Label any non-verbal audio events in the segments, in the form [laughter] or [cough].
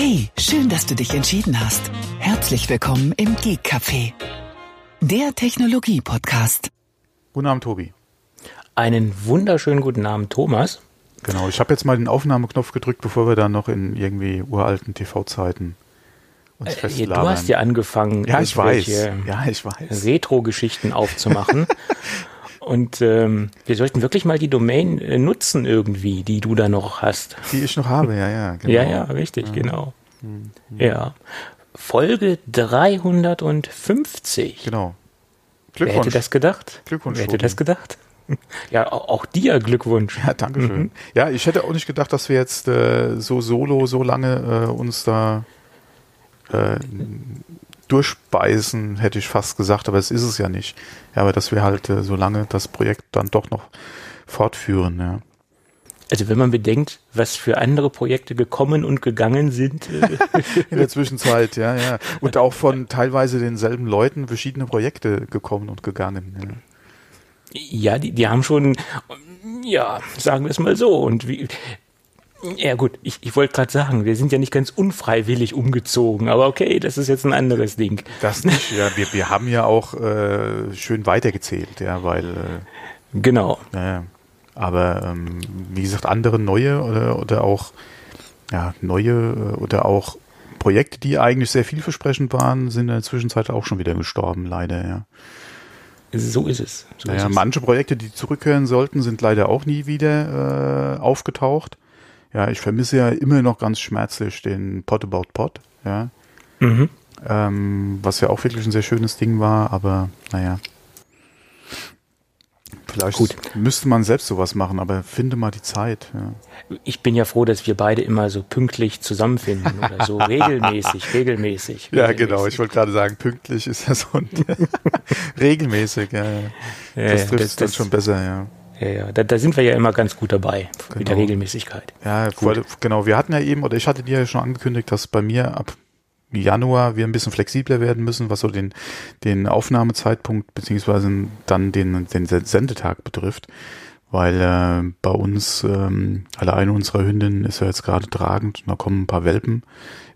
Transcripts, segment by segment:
Hey, schön, dass du dich entschieden hast. Herzlich willkommen im Geek Café, der Technologie-Podcast. Guten Abend, Tobi. Einen wunderschönen guten Abend, Thomas. Genau, ich habe jetzt mal den Aufnahmeknopf gedrückt, bevor wir dann noch in irgendwie uralten TV-Zeiten uns Äh, festlagern. du hast ja angefangen, ja, ich weiß. Ja, ich weiß. Retro-Geschichten aufzumachen. [laughs] Und ähm, wir sollten wirklich mal die Domain äh, nutzen irgendwie, die du da noch hast. Die ich noch habe, ja, ja. [laughs] Genau. Ja, ja, richtig, genau. Ja. Folge 350. Genau. Wer Glückwunsch. hätte das gedacht? Glückwunsch, Wer hätte das gedacht? [laughs] Ja, au- auch dir Glückwunsch. Ja, danke schön. Mhm. Ja, ich hätte auch nicht gedacht, dass wir jetzt äh, so solo so lange äh, uns da äh, durchbeißen, hätte ich fast gesagt, aber es ist es ja nicht. Ja, aber dass wir halt äh, so lange das Projekt dann doch noch fortführen, ja. Also wenn man bedenkt, was für andere Projekte gekommen und gegangen sind, äh, [laughs] In der Zwischenzeit, ja, ja. Und auch von teilweise denselben Leuten verschiedene Projekte gekommen und gegangen. Ja. Ja, die, die haben schon, ja, sagen wir es mal so. Und wie, ja gut, ich, ich wollte gerade sagen, wir sind ja nicht ganz unfreiwillig umgezogen, aber okay, das ist jetzt ein anderes Ding. Das nicht, ja. Wir, wir haben ja auch äh, schön weitergezählt, ja, weil, äh, Genau. naja. Aber ähm, wie gesagt, andere neue oder, oder auch ja, neue äh, oder auch Projekte, die eigentlich sehr vielversprechend waren, sind in der Zwischenzeit auch schon wieder gestorben, leider, ja. So ist es. So Naja, ist es. manche Projekte, die zurückkehren sollten, sind leider auch nie wieder äh, aufgetaucht. Ja, ich vermisse ja immer noch ganz schmerzlich den Pot About Pot, ja. Mhm. Ähm, was ja auch wirklich ein sehr schönes Ding war, aber naja. Vielleicht Gut. müsste man selbst sowas machen, aber finde mal die Zeit. Ja. Ich bin ja froh, dass wir beide immer so pünktlich zusammenfinden oder so [laughs] regelmäßig, regelmäßig. ja, regelmäßig. genau. Ich wollte gerade sagen, pünktlich ist ja so ein [laughs] [laughs] regelmäßig. Ja, ja. Das trifft das- dann schon besser, ja. Ja, ja, da, da sind wir ja immer ganz gut dabei mit der Genau. Regelmäßigkeit. Ja, vor, genau. Wir hatten ja eben, oder ich hatte dir ja schon angekündigt, dass bei mir ab Januar wir ein bisschen flexibler werden müssen, was so den, den Aufnahmezeitpunkt beziehungsweise dann den, den Sendetag betrifft. Weil äh, bei uns, ähm, alle eine unserer Hündinnen ist ja jetzt gerade tragend und da kommen ein paar Welpen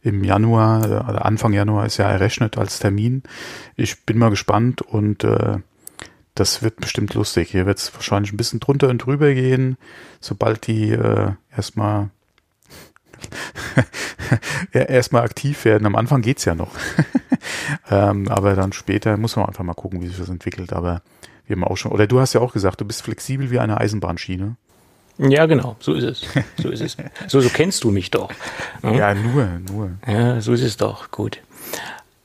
im Januar, äh, Anfang Januar ist ja errechnet als Termin. Ich bin mal gespannt und äh, das wird bestimmt lustig. Hier wird es wahrscheinlich ein bisschen drunter und drüber gehen, sobald die äh, erstmal [laughs] ja, erstmal aktiv werden. Am Anfang geht's ja noch. [laughs] ähm, aber dann später muss man einfach mal gucken, wie sich das entwickelt. Aber wir haben auch schon, oder du hast ja auch gesagt, du bist flexibel wie eine Eisenbahnschiene. Ja, genau, so ist es. So ist es. [laughs] So, so kennst du mich doch. Hm? Ja, nur, nur. Ja, so ist es doch. Gut.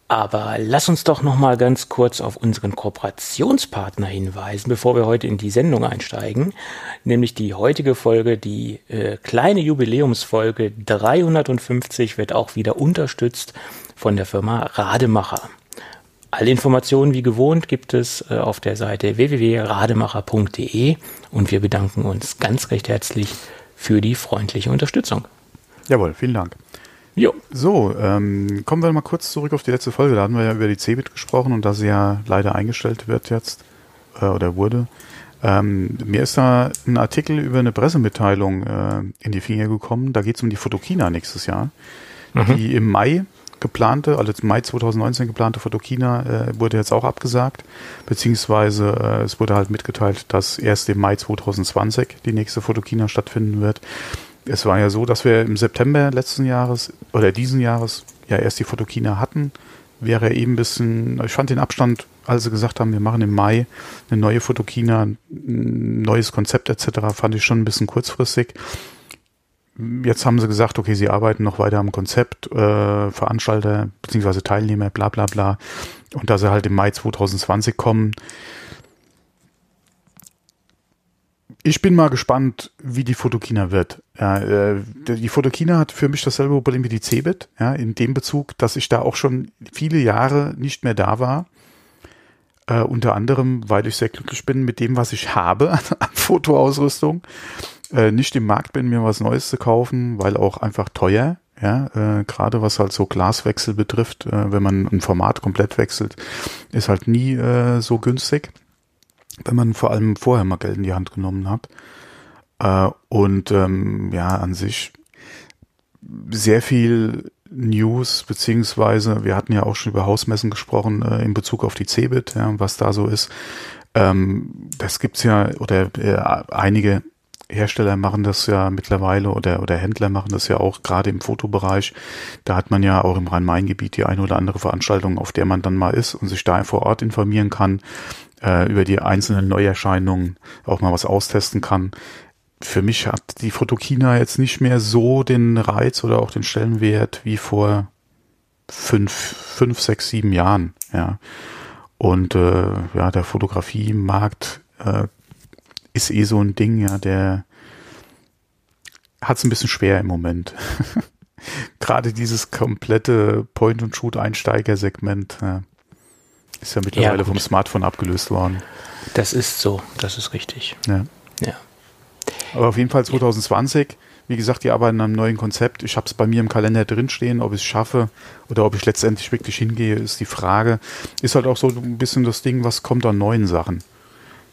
Aber lass uns doch noch mal ganz kurz auf unseren Kooperationspartner hinweisen, bevor wir heute in die Sendung einsteigen. Nämlich die heutige Folge, die äh, kleine Jubiläumsfolge 350 wird auch wieder unterstützt von der Firma Rademacher. Alle Informationen wie gewohnt gibt es äh, auf der Seite www.rademacher.de und wir bedanken uns ganz recht herzlich für die freundliche Unterstützung. Jawohl, vielen Dank. Jo. So, ähm, kommen wir mal kurz zurück auf die letzte Folge. Da hatten wir ja über die Cebit gesprochen und dass sie ja leider eingestellt wird jetzt äh, oder wurde. Ähm, mir ist da ein Artikel über eine Pressemitteilung äh, in die Finger gekommen. Da geht es um die Fotokina nächstes Jahr. Die im Mai geplante, also Mai 2019 geplante Fotokina äh, wurde jetzt auch abgesagt, beziehungsweise äh, es wurde halt mitgeteilt, dass erst im Mai 2020 die nächste Fotokina stattfinden wird. Es war ja so, dass wir im September letzten Jahres oder diesen Jahres ja erst die Fotokina hatten. Wäre eben ein bisschen, ich fand den Abstand, als sie gesagt haben, wir machen im Mai eine neue Fotokina, ein neues Konzept etc., fand ich schon ein bisschen kurzfristig. Jetzt haben sie gesagt, okay, sie arbeiten noch weiter am Konzept, äh, Veranstalter bzw. Teilnehmer, bla bla bla. Und dass sie halt im Mai 2020 kommen. Ich bin mal gespannt, wie die Fotokina wird. Ja, äh, die Fotokina hat für mich dasselbe Problem wie die Cebit, ja, in dem Bezug, dass ich da auch schon viele Jahre nicht mehr da war. Äh, unter anderem, weil ich sehr glücklich bin mit dem, was ich habe an, [laughs] an Fotoausrüstung. Äh, nicht im Markt bin, mir was Neues zu kaufen, weil auch einfach teuer. Ja, äh, gerade was halt so Glaswechsel betrifft, äh, wenn man ein Format komplett wechselt, ist halt nie äh, so günstig, wenn man vor allem vorher mal Geld in die Hand genommen hat. Äh, und ähm, ja, an sich sehr viel News, beziehungsweise wir hatten ja auch schon über Hausmessen gesprochen äh, in Bezug auf die Cebit, ja, was da so ist. Ähm, das gibt's ja, oder äh, einige Hersteller machen das ja mittlerweile oder, oder Händler machen das ja auch gerade im Fotobereich. Da hat man ja auch im Rhein-Main-Gebiet die eine oder andere Veranstaltung, auf der man dann mal ist und sich da vor Ort informieren kann, äh, über die einzelnen Neuerscheinungen auch mal was austesten kann. Für mich hat die Fotokina jetzt nicht mehr so den Reiz oder auch den Stellenwert wie vor fünf, fünf, sechs, sieben Jahren. Ja. Und äh, ja, der Fotografiemarkt äh, ist eh so ein Ding, ja, der hat es ein bisschen schwer im Moment. [laughs] Gerade dieses komplette Point-and-Shoot-Einsteiger-Segment ja, ist ja mittlerweile ja, vom Smartphone abgelöst worden. Das ist so, das ist richtig. Ja. ja. Aber auf jeden Fall 2020, wie gesagt, die arbeiten an einem neuen Konzept. Ich habe es bei mir im Kalender drinstehen, ob ich es schaffe oder ob ich letztendlich wirklich hingehe, ist die Frage. Ist halt auch so ein bisschen das Ding, was kommt an neuen Sachen.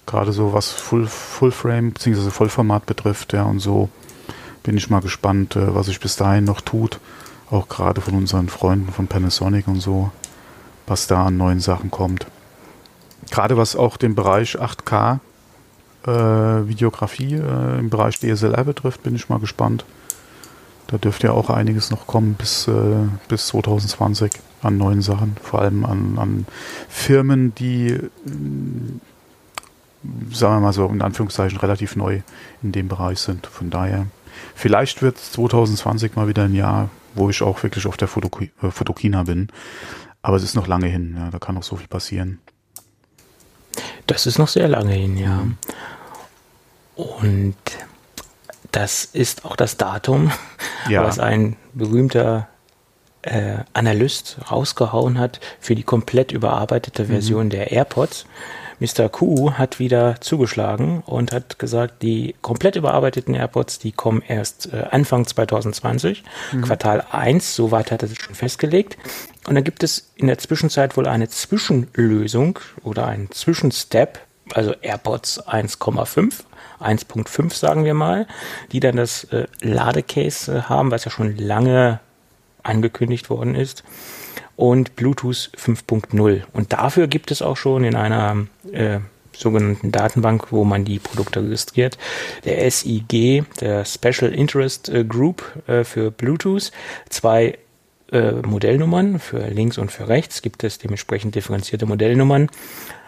Gerade so was Full, Full Frame bzw. Vollformat betrifft, ja, und so bin ich mal gespannt, äh, was sich bis dahin noch tut. Auch gerade von unseren Freunden von Panasonic und so, was da an neuen Sachen kommt. Gerade was auch den Bereich 8K äh, Videografie äh, im Bereich DSLR betrifft, bin ich mal gespannt. Da dürfte ja auch einiges noch kommen bis, äh, bis 2020 an neuen Sachen, vor allem an, an Firmen, die sagen wir mal so in Anführungszeichen relativ neu in dem Bereich sind. Von daher, vielleicht wird 2020 mal wieder ein Jahr, wo ich auch wirklich auf der Fotoki äh, Fotokina bin. Aber es ist noch lange hin, ja, da kann noch so viel passieren. Das ist noch sehr lange hin, ja. Mhm. Und das ist auch das Datum, [laughs] ja. was ein berühmter äh, Analyst rausgehauen hat für die komplett überarbeitete Version mhm. der AirPods. Mr. Q hat wieder zugeschlagen und hat gesagt, die komplett überarbeiteten AirPods, die kommen erst äh, Anfang 2020, mhm. Quartal 1, so weit hat er sich schon festgelegt. Und dann gibt es in der Zwischenzeit wohl eine Zwischenlösung oder einen Zwischenstep, also AirPods 1,5. 1.5 sagen wir mal, die dann das äh, Ladecase äh, haben, was ja schon lange angekündigt worden ist und Bluetooth 5.0. Und dafür gibt es auch schon in einer äh, sogenannten Datenbank, wo man die Produkte registriert, der SIG, der Special Interest äh, Group äh, für Bluetooth, zwei äh, Modellnummern für links und für rechts. Gibt es dementsprechend differenzierte Modellnummern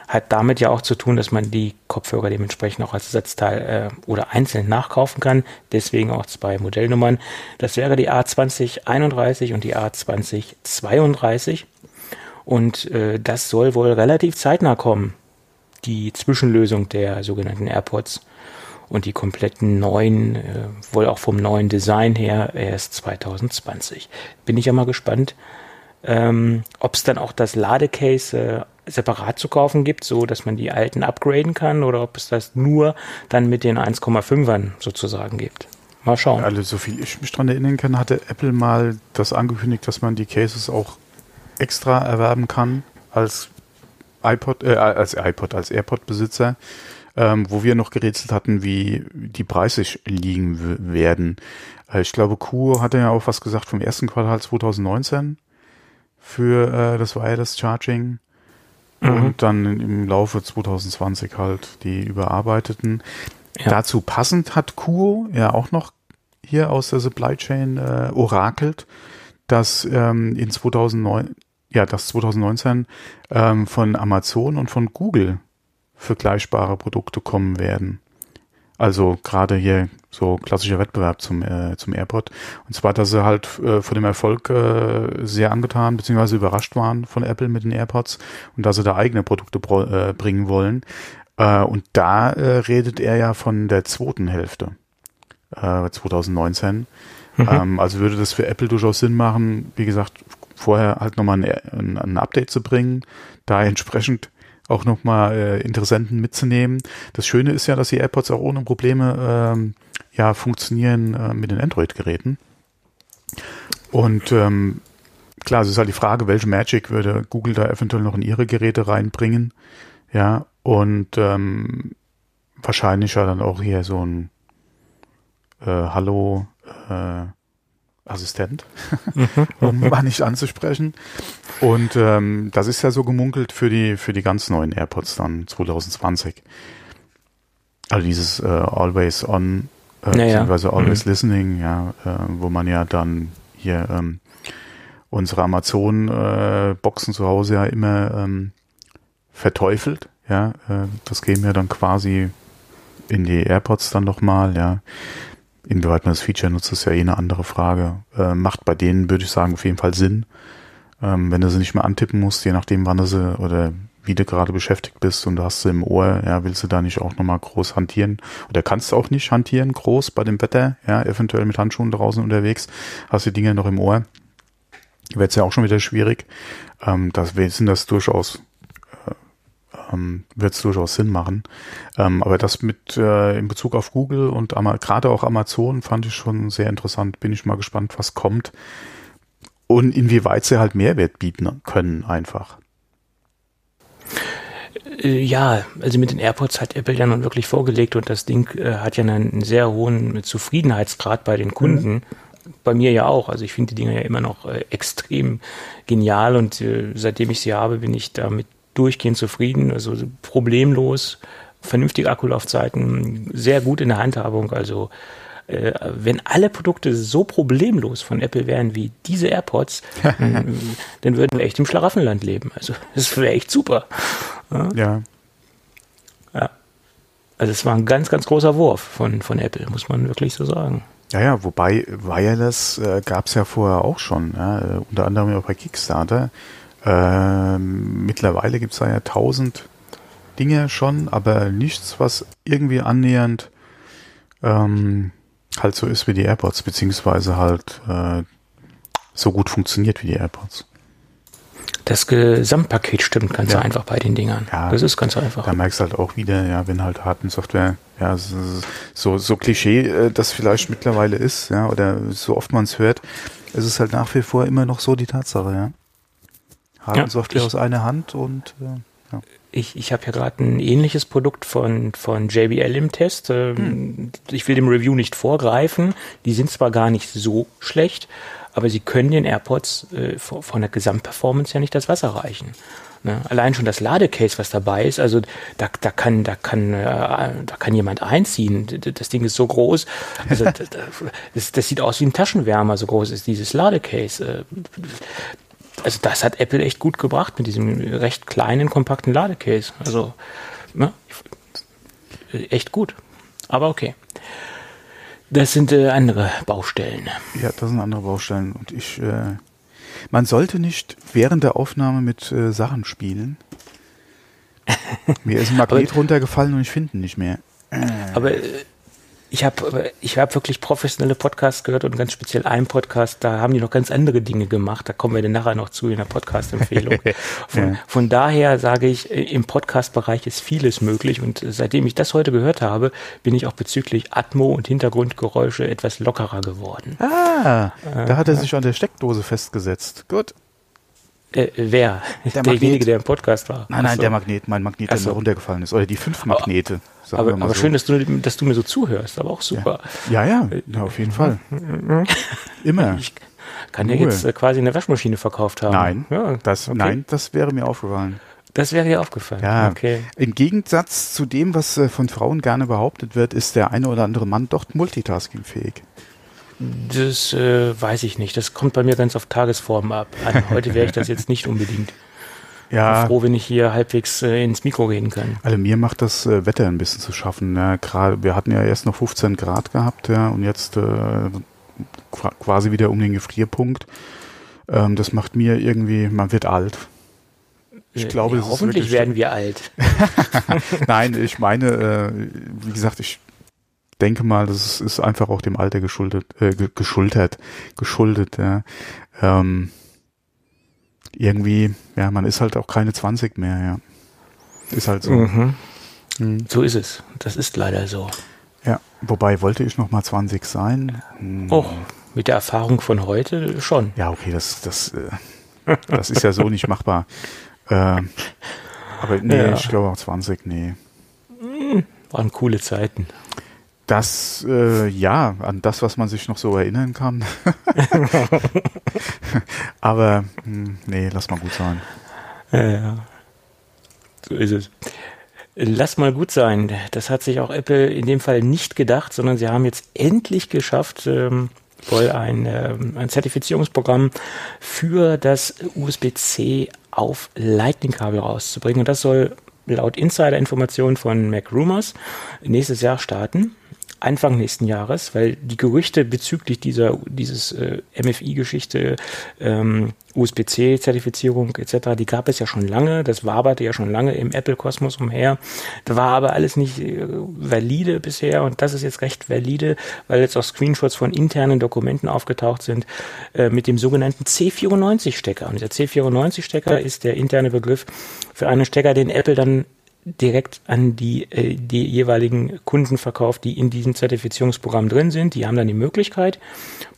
hat damit ja auch zu tun, dass man die Kopfhörer dementsprechend auch als Ersatzteil äh, oder einzeln nachkaufen kann. Deswegen auch zwei Modellnummern. Das wäre die A2031 und die A2032. Und äh, das soll wohl relativ zeitnah kommen. Die Zwischenlösung der sogenannten AirPods und die kompletten neuen, äh, wohl auch vom neuen Design her, erst 2020. Bin ich ja mal gespannt, ähm, ob es dann auch das Ladecase äh, separat zu kaufen gibt, so dass man die alten upgraden kann oder ob es das nur dann mit den 1,5ern sozusagen gibt. Mal schauen. Also so viel ich mich daran erinnern kann, hatte Apple mal das angekündigt, dass man die Cases auch extra erwerben kann als iPod, äh, als iPod, als AirPod-Besitzer, ähm, wo wir noch gerätselt hatten, wie die Preise liegen werden. Äh, ich glaube, Q hatte ja auch was gesagt vom ersten Quartal 2019 für äh, das Wireless Charging. Mhm. Und dann im Laufe 2020 halt die überarbeiteten. Ja. Dazu passend hat Kuo ja auch noch hier aus der Supply Chain äh, orakelt, dass ähm, in 2009, ja, dass 2019 ähm, von Amazon und von Google vergleichbare Produkte kommen werden. Also gerade hier so klassischer Wettbewerb zum, äh, zum AirPod. Und zwar, dass sie halt äh, von dem Erfolg äh, sehr angetan bzw. überrascht waren von Apple mit den AirPods und dass sie da eigene Produkte äh, bringen wollen. Äh, und da äh, redet er ja von der zweiten Hälfte äh, 2019. Mhm. Ähm, also würde das für Apple durchaus Sinn machen, wie gesagt, vorher halt nochmal ein, ein, ein Update zu bringen, da entsprechend auch nochmal äh, Interessenten mitzunehmen. Das Schöne ist ja, dass die AirPods auch ohne Probleme ähm, ja funktionieren äh, mit den Android-Geräten. Und ähm, klar, es ist halt die Frage, welche Magic würde Google da eventuell noch in ihre Geräte reinbringen. Ja, und ähm, wahrscheinlich ja dann auch hier so ein äh, Hallo, äh, Assistent, [laughs] [laughs] um war nicht anzusprechen. Und ähm, das ist ja so gemunkelt für die für die ganz neuen AirPods dann 2020. Also dieses äh, Always On, äh, Naja. beziehungsweise Always Mhm. Listening, ja, äh, wo man ja dann hier ähm, unsere Amazon-Boxen zu Hause ja immer ähm, verteufelt. Ja, äh, das gehen wir dann quasi in die AirPods dann nochmal, ja. Inwieweit man das Feature nutzt, ist ja eh eine andere Frage. Äh, macht bei denen, würde ich sagen, auf jeden Fall Sinn. Ähm, wenn du sie nicht mehr antippen musst, je nachdem, wann du sie oder wie du gerade beschäftigt bist und du hast sie im Ohr, ja, willst du da nicht auch nochmal groß hantieren? Oder kannst du auch nicht hantieren, groß bei dem Wetter, ja, eventuell mit Handschuhen draußen unterwegs, hast die Dinger noch im Ohr. Wird es ja auch schon wieder schwierig. Ähm, das sind das durchaus ähm, wird es durchaus Sinn machen. Ähm, aber das mit äh, in Bezug auf Google und gerade auch Amazon fand ich schon sehr interessant. Bin ich mal gespannt, was kommt und inwieweit sie halt Mehrwert bieten können einfach. Äh, Ja, also mit den AirPods hat Apple ja nun wirklich vorgelegt und das Ding äh, hat ja einen sehr hohen Zufriedenheitsgrad bei den Kunden. Bei mir ja auch. Also ich finde die Dinger ja immer noch äh, extrem genial und äh, seitdem ich sie habe, bin ich damit durchgehend zufrieden. Also problemlos, vernünftige Akkulaufzeiten, sehr gut in der Handhabung. Also äh, wenn alle Produkte so problemlos von Apple wären wie diese AirPods, dann, [laughs] dann würden wir echt im Schlaraffenland leben. Also das wäre echt super. Ja, Ja. Also es war ein ganz, ganz großer Wurf von, von Apple, muss man wirklich so sagen. ja, ja. Wobei Wireless äh, gab es ja vorher auch schon, ja, äh, unter anderem auch bei Kickstarter. Ähm, mittlerweile gibt es da ja tausend Dinge schon, aber nichts, was irgendwie annähernd ähm, halt so ist wie die AirPods, beziehungsweise halt äh, so gut funktioniert wie die AirPods. Das Gesamtpaket stimmt ganz Ja. einfach bei den Dingern. Ja. das ist ganz einfach. Da merkst du halt auch wieder, ja, wenn halt Hardware-Software, ja, es ist so, so Klischee äh, das vielleicht mittlerweile ist, ja, oder so oft man es hört, es ist halt nach wie vor immer noch so die Tatsache, ja. Hardware-Software ich- aus einer Hand und äh, ja. Ich, ich habe ja gerade ein ähnliches Produkt von, von JBL im Test. Ähm, Ich will dem Review nicht vorgreifen. Die sind zwar gar nicht so schlecht, aber sie können den AirPods äh, von, der Gesamtperformance ja nicht das Wasser reichen. Ne? Allein schon das Ladecase, was dabei ist, also da, da kann, da kann, äh, da kann jemand einziehen. Das Ding ist so groß. Also [laughs] das, das sieht aus wie ein Taschenwärmer, so groß ist dieses Ladecase. Äh, also das hat Apple echt gut gebracht mit diesem recht kleinen, kompakten Ladecase. Also ne, echt gut. Aber okay. Das sind äh, andere Baustellen. ja, das sind andere Baustellen und ich, äh, man sollte nicht während der Aufnahme mit äh, Sachen spielen. [laughs] Mir ist ein Magnet runtergefallen und ich finde ihn nicht mehr. Aber äh, ich habe ich hab wirklich professionelle Podcasts gehört und ganz speziell einen Podcast, da haben die noch ganz andere Dinge gemacht. Da kommen wir dann nachher noch zu in der Podcast-Empfehlung. [laughs] Von, Ja. von daher sage ich, äh, im Podcast-Bereich ist vieles möglich und äh, seitdem ich das heute gehört habe, bin ich auch bezüglich Atmo und Hintergrundgeräusche etwas lockerer geworden. Ah, da hat er sich an der Steckdose festgesetzt. Gut. Äh, wer? Der [laughs] Derjenige, der im Podcast war. Nein, nein, so. der Magnet, mein Magnet, der so. runtergefallen ist. Oder die fünf Magnete. sagen Aber, aber so. schön, dass du, dass du mir so zuhörst, aber auch super. Ja, ja, ja auf jeden Fall. [laughs] Immer. Ich kann Ruhe. jetzt äh, quasi eine Waschmaschine verkauft haben. Nein, ja, das, okay. nein, das wäre mir aufgefallen. Das wäre dir aufgefallen. Ja, Okay. im Gegensatz zu dem, was äh, von Frauen gerne behauptet wird, ist der eine oder andere Mann doch multitaskingfähig. Das äh, weiß ich nicht. Das kommt bei mir ganz auf Tagesform ab. An. Heute wäre ich das jetzt nicht unbedingt. [laughs] Ich Ja, bin froh, wenn ich hier halbwegs äh, ins Mikro reden kann. also mir macht das äh, Wetter ein bisschen zu schaffen. Ja, gerade, wir hatten ja erst noch 15 Grad gehabt, ja, und jetzt äh, qua- quasi wieder um den Gefrierpunkt. Ähm, das macht mir irgendwie, man wird alt. Ich Äh, glaube, ja, das ist hoffentlich wirklich- werden wir alt. [laughs] [laughs] Nein, ich meine, äh, wie gesagt, ich denke mal, das ist, ist einfach auch dem Alter geschuldet, äh, ge- geschultert, geschuldet, ja. Ähm, irgendwie, ja, man ist halt auch keine 20 mehr, ja. Ist halt so. Mhm. Hm. So ist es. Das ist leider so. Ja, wobei wollte ich noch mal 20 sein? Hm. Och, mit der Erfahrung von heute schon. Ja, okay, das, das, äh, das ist ja so nicht machbar. [laughs] Ähm, aber nee, Ja. ich glaube auch 20, nee. Waren coole Zeiten. Das, äh, ja, an das, was man sich noch so erinnern kann. [laughs] Aber, mh, hm, nee, lass mal gut sein. Ja, ja. So ist es. Lass mal gut sein. Das hat sich auch Apple in dem Fall nicht gedacht, sondern sie haben jetzt endlich geschafft, ähm, wohl ein, ähm, ein Zertifizierungsprogramm für das USB-C auf Lightning-Kabel rauszubringen. Und das soll laut Insider-Informationen von Mac Rumors nächstes Jahr starten. Anfang nächsten Jahres, weil die Gerüchte bezüglich dieser dieses äh, MFI-Geschichte, ähm, USB-C-Zertifizierung etc., die gab es ja schon lange, das waberte ja schon lange im Apple-Kosmos umher. Da war aber alles nicht äh, valide bisher und das ist jetzt recht valide, weil jetzt auch Screenshots von internen Dokumenten aufgetaucht sind äh, mit dem sogenannten C94-Stecker. Und dieser C94-Stecker ist der interne Begriff für einen Stecker, den Apple dann direkt an die, äh, die jeweiligen Kunden verkauft, die in diesem Zertifizierungsprogramm drin sind. Die haben dann die Möglichkeit,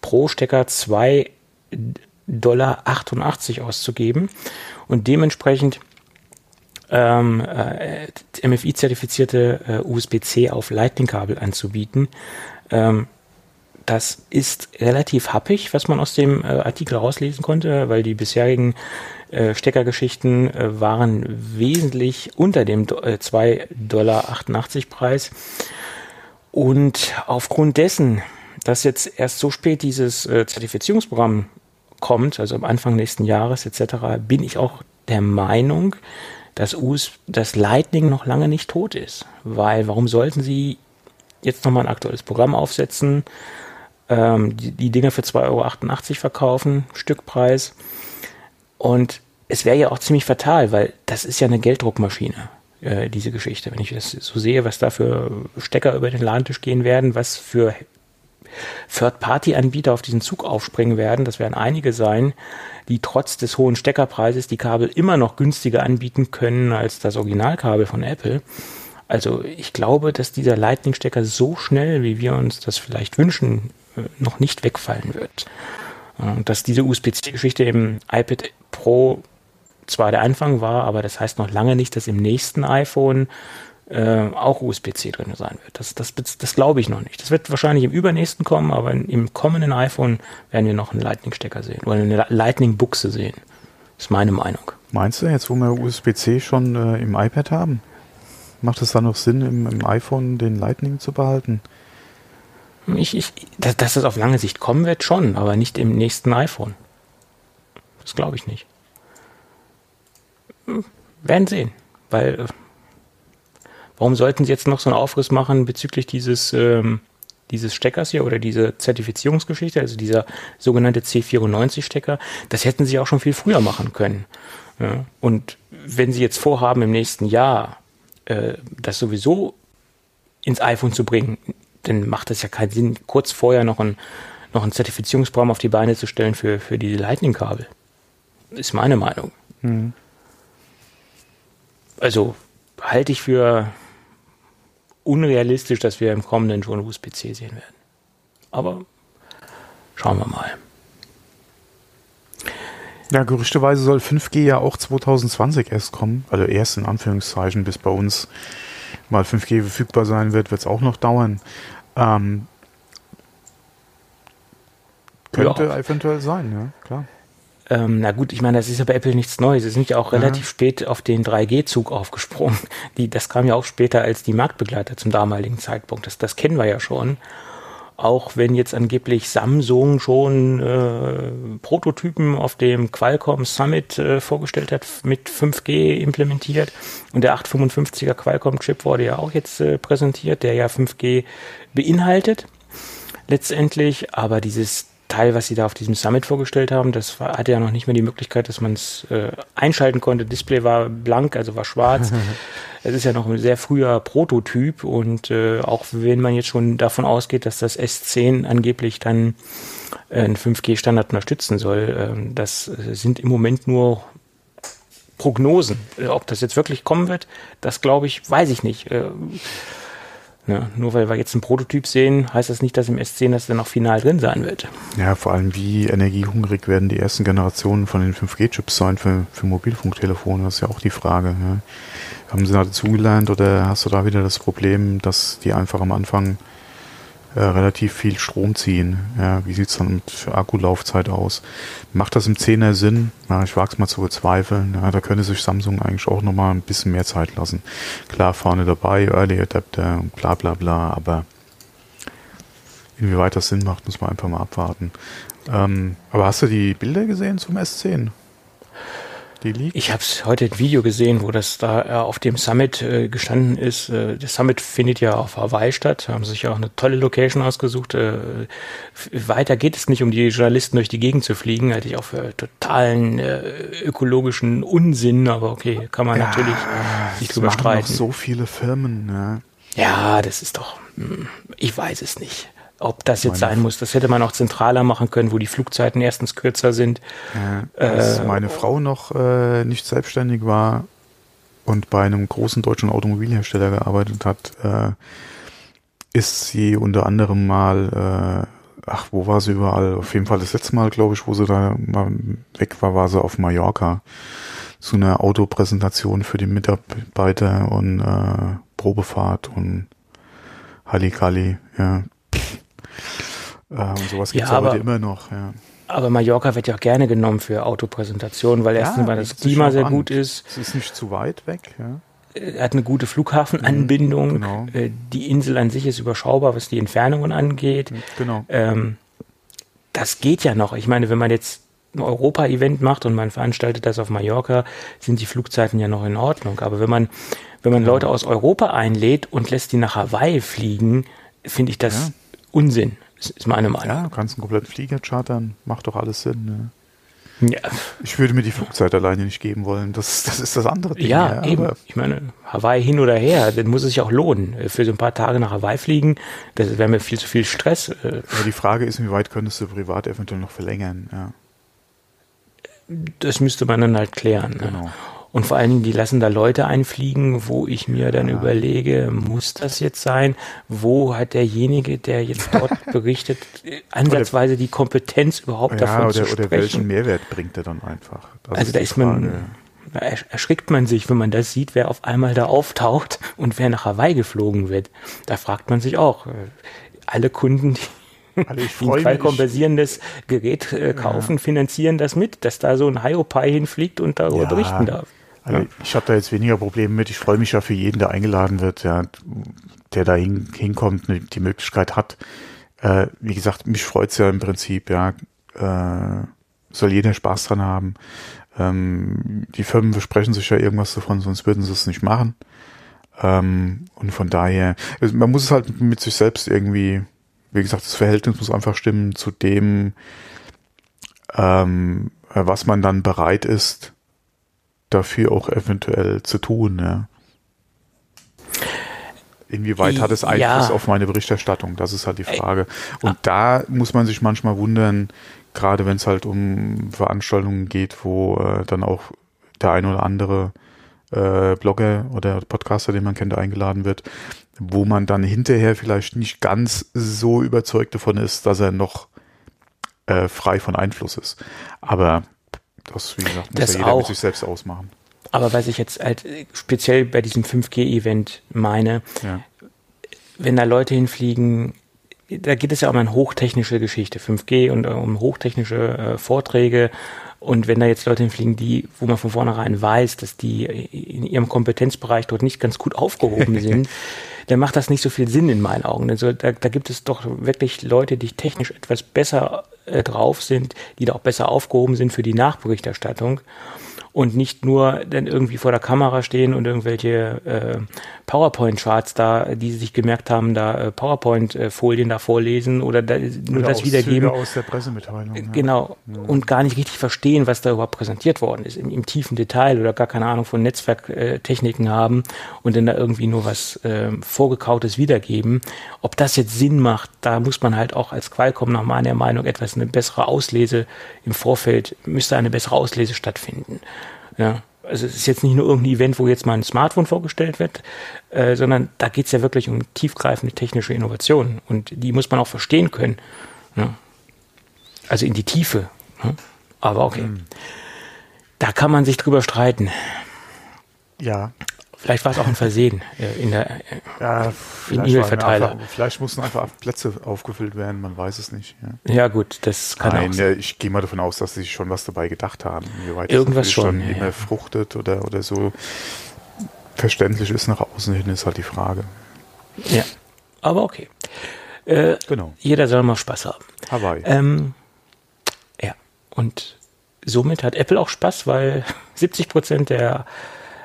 pro Stecker 2,88 Dollar auszugeben und dementsprechend ähm, äh, MFI-zertifizierte äh, USB-C auf Lightning-Kabel anzubieten. Ähm, das ist relativ happig, was man aus dem äh, Artikel rauslesen konnte, weil die bisherigen äh, Steckergeschichten äh, waren wesentlich unter dem äh, 2,88 Dollar Preis. Und aufgrund dessen, dass jetzt erst so spät dieses äh, Zertifizierungsprogramm kommt, also am Anfang nächsten Jahres etc., bin ich auch der Meinung, dass, US, dass Lightning noch lange nicht tot ist. Weil warum sollten sie jetzt nochmal ein aktuelles Programm aufsetzen, ähm, die, die Dinger für 2,88 Euro verkaufen, Stückpreis, und es wäre ja auch ziemlich fatal, weil das ist ja eine Gelddruckmaschine, äh, diese Geschichte. Wenn ich das so sehe, was da für Stecker über den Ladentisch gehen werden, was für Third-Party-Anbieter auf diesen Zug aufspringen werden, das werden einige sein, die trotz des hohen Steckerpreises die Kabel immer noch günstiger anbieten können als das Originalkabel von Apple. Also ich glaube, dass dieser Lightning-Stecker so schnell, wie wir uns das vielleicht wünschen, noch nicht wegfallen wird. Dass diese USB-C-Geschichte im iPad Pro zwar der Anfang war, aber das heißt noch lange nicht, dass im nächsten iPhone äh, auch USB-C drin sein wird. Das, das, das glaube ich noch nicht. Das wird wahrscheinlich im übernächsten kommen, aber im kommenden iPhone werden wir noch einen Lightning-Stecker sehen oder eine Lightning-Buchse sehen. Das ist meine Meinung. Meinst du, jetzt wo wir USB-C schon äh, im iPad haben, macht es dann noch Sinn, im, im iPhone den Lightning zu behalten? Ich, ich, dass, dass das auf lange Sicht kommen wird, schon, aber nicht im nächsten iPhone. Das glaube ich nicht. Werden sehen. Weil, äh, warum sollten sie jetzt noch so einen Aufriss machen bezüglich dieses, ähm, dieses Steckers hier oder diese Zertifizierungsgeschichte, also dieser sogenannte C94-Stecker? Das hätten sie auch schon viel früher machen können. Ja? Und wenn sie jetzt vorhaben, im nächsten Jahr äh, das sowieso ins iPhone zu bringen, dann macht es ja keinen Sinn, kurz vorher noch ein, noch ein Zertifizierungsprogramm auf die Beine zu stellen für, für die Lightning-Kabel. Ist meine Meinung. Mhm. Also halte ich für unrealistisch, dass wir im kommenden schon USB-C sehen werden. Aber schauen wir mal. Ja, gerüchteweise soll 5G ja auch 2020 erst kommen. Also erst in Anführungszeichen, bis bei uns mal 5G verfügbar sein wird, wird es auch noch dauern. Ähm, könnte ja. eventuell sein, ja, klar. Ähm, na gut, ich meine, das ist ja bei Apple nichts Neues. Sie sind ja auch relativ ja. spät auf den 3G-Zug aufgesprungen. Die, das kam ja auch später als die Marktbegleiter zum damaligen Zeitpunkt. Das, das kennen wir ja schon. Auch wenn jetzt angeblich Samsung schon äh, Prototypen auf dem Qualcomm Summit äh, vorgestellt hat, mit 5G implementiert. Und der 855er Qualcomm-Chip wurde ja auch jetzt äh, präsentiert, der ja 5G beinhaltet letztendlich. Aber dieses Teil, was sie da auf diesem Summit vorgestellt haben, das war, hatte ja noch nicht mehr die Möglichkeit, dass man es äh, einschalten konnte. Display war blank, also war schwarz. [laughs] es ist ja noch ein sehr früher Prototyp und äh, auch wenn man jetzt schon davon ausgeht, dass das S10 angeblich dann äh, einen 5G-Standard unterstützen soll, äh, das sind im Moment nur Prognosen. Äh, ob das jetzt wirklich kommen wird, das glaube ich, weiß ich nicht. Ja, nur weil wir jetzt einen Prototyp sehen, heißt das nicht, dass im S10 das dann auch final drin sein wird. Ja, vor allem wie energiehungrig werden die ersten Generationen von den 5G-Chips sein für, für Mobilfunktelefone, das ist ja auch die Frage. Ja. Haben sie da dazugelernt oder hast du da wieder das Problem, dass die einfach am Anfang äh, relativ viel Strom ziehen. Ja, wie sieht's dann mit Akkulaufzeit aus? Macht das im 10er Sinn? Ja, ich wage es mal zu bezweifeln. Ja, da könnte sich Samsung eigentlich auch nochmal ein bisschen mehr Zeit lassen. Klar, vorne dabei, Early Adapter, bla bla bla, aber inwieweit das Sinn macht, muss man einfach mal abwarten. Ähm, aber hast du die Bilder gesehen zum S10? Die liegt? Ich habe heute ein Video gesehen, wo das da äh, auf dem Summit äh, gestanden ist. Äh, der Summit findet ja auf Hawaii statt. Haben sie sich auch eine tolle Location ausgesucht. Äh, weiter geht es nicht, um die Journalisten durch die Gegend zu fliegen. Halte ich auch für totalen äh, ökologischen Unsinn. Aber okay, kann man ja, natürlich nicht drüber streiten. so viele Firmen. Ne? Ja, das ist doch. Hm, ich weiß es nicht ob das jetzt meine sein muss. Das hätte man auch zentraler machen können, wo die Flugzeiten erstens kürzer sind. Ja, als äh, meine Frau noch äh, nicht selbstständig war und bei einem großen deutschen Automobilhersteller gearbeitet hat, äh, ist sie unter anderem mal, äh, ach, wo war sie überall? Auf jeden Fall das letzte Mal, glaube ich, wo sie da mal weg war, war sie auf Mallorca zu einer Autopräsentation für die Mitarbeiter und äh, Probefahrt und Halligalli, ja. Äh, und sowas gibt es ja, heute immer noch. Ja. Aber Mallorca wird ja auch gerne genommen für Autopräsentationen, weil ja, erstens mal das Klima sehr an. gut ist. Es ist nicht zu weit weg. Ja. Er hat eine gute Flughafenanbindung. Mhm, genau. Äh, die Insel an sich ist überschaubar, was die Entfernungen angeht. Mhm, genau. Ähm, das geht ja noch. Ich meine, wenn man jetzt ein Europa-Event macht und man veranstaltet das auf Mallorca, sind die Flugzeiten ja noch in Ordnung. Aber wenn man, wenn man Leute aus Europa einlädt und lässt die nach Hawaii fliegen, finde ich das. Unsinn. Das ist meine Meinung. Ja, du kannst einen kompletten Flieger chartern, macht doch alles Sinn. Ne? Ja. Ich würde mir die Flugzeit alleine nicht geben wollen. Das, das ist das andere Ding. Ja, ja eben. Ich meine, Hawaii hin oder her, dann muss es sich auch lohnen. Für so ein paar Tage nach Hawaii fliegen, das wäre mir viel zu viel Stress. Ja, die Frage ist, wie weit könntest du privat eventuell noch verlängern? Ja. Das müsste man dann halt klären. Ne? Genau. Ne? Und vor allen Dingen, die lassen da Leute einfliegen, wo ich mir dann ja. überlege, muss das jetzt sein? Wo hat derjenige, der jetzt dort [laughs] berichtet, ansatzweise die Kompetenz überhaupt ja, davon oder, zu sprechen? Oder welchen Mehrwert bringt er dann einfach? Das also da ist man, da erschrickt man sich, wenn man das sieht, wer auf einmal da auftaucht und wer nach Hawaii geflogen wird. Da fragt man sich auch, äh, alle Kunden, die also ich die ein qualkompensierendes Gerät äh, kaufen, ja. finanzieren das mit, dass da so ein Hiopai hinfliegt und darüber ja. berichten darf. Also ich habe da jetzt weniger Probleme mit. Ich freue mich ja für jeden, der eingeladen wird, ja, der da hin, hinkommt, die Möglichkeit hat. Äh, wie gesagt, mich freut's ja im Prinzip, ja. Äh, soll jeder Spaß dran haben. Ähm, die Firmen versprechen sich ja irgendwas davon, sonst würden sie es nicht machen. Ähm, und von daher, also man muss es halt mit sich selbst irgendwie, wie gesagt, das Verhältnis muss einfach stimmen zu dem, ähm, was man dann bereit ist, dafür auch eventuell zu tun. Ja. Inwieweit hat es Einfluss ja. auf meine Berichterstattung? Das ist halt die Frage. Und da muss man sich manchmal wundern, gerade wenn es halt um Veranstaltungen geht, wo äh, dann auch der ein oder andere äh, Blogger oder Podcaster, den man kennt, eingeladen wird, wo man dann hinterher vielleicht nicht ganz so überzeugt davon ist, dass er noch äh, frei von Einfluss ist. Aber das, wie gesagt, muss das ja jeder auch. mit sich selbst ausmachen. Aber was ich jetzt halt speziell bei diesem 5G-Event meine, ja. wenn da Leute hinfliegen, da geht es ja um eine hochtechnische Geschichte, 5G und äh, um hochtechnische äh, Vorträge. Und wenn da jetzt Leute hinfliegen, die, wo man von vornherein weiß, dass die in ihrem Kompetenzbereich dort nicht ganz gut aufgehoben [laughs] sind, dann macht das nicht so viel Sinn in meinen Augen. Also da, da gibt es doch wirklich Leute, die technisch etwas besser äh, drauf sind, die da auch besser aufgehoben sind für die Nachberichterstattung und nicht nur dann irgendwie vor der Kamera stehen und irgendwelche äh, PowerPoint-Charts da, die sie sich gemerkt haben, da äh, PowerPoint-Folien da vorlesen oder da, nur oder das wiedergeben. aus der Pressemitteilung. Ja. Genau. Ja. Und gar nicht richtig verstehen, was da überhaupt präsentiert worden ist, im, im tiefen Detail oder gar keine Ahnung von Netzwerktechniken äh, haben und dann da irgendwie nur was äh, Vorgekautes wiedergeben. Ob das jetzt Sinn macht, da muss man halt auch als Qualcomm nach meiner Meinung etwas eine bessere Auslese im Vorfeld, müsste eine bessere Auslese stattfinden. Ja, also es ist jetzt nicht nur irgendein Event, wo jetzt mal ein Smartphone vorgestellt wird, äh, sondern da geht es ja wirklich um tiefgreifende technische Innovationen und die muss man auch verstehen können. Ja. Also in die Tiefe. Ja. Aber okay. Mhm. Da kann man sich drüber streiten. Ja. Vielleicht war es auch ein Versehen äh, in der äh, Ja, vielleicht, E-Mail-Verteiler. vielleicht mussten einfach Plätze aufgefüllt werden, man weiß es nicht. Ja. Ja gut, das kann Nein, auch sein. ich gehe mal davon aus, dass sie sich schon was dabei gedacht haben. Irgendwas das schon, natürlich ja, immer fruchtet oder, oder so verständlich ist nach außen hin, ist halt die Frage. Ja, aber okay. Äh, Genau. jeder soll mal Spaß haben. Hawaii. Ähm, ja, und somit hat Apple auch Spaß, weil [laughs] 70 Prozent der,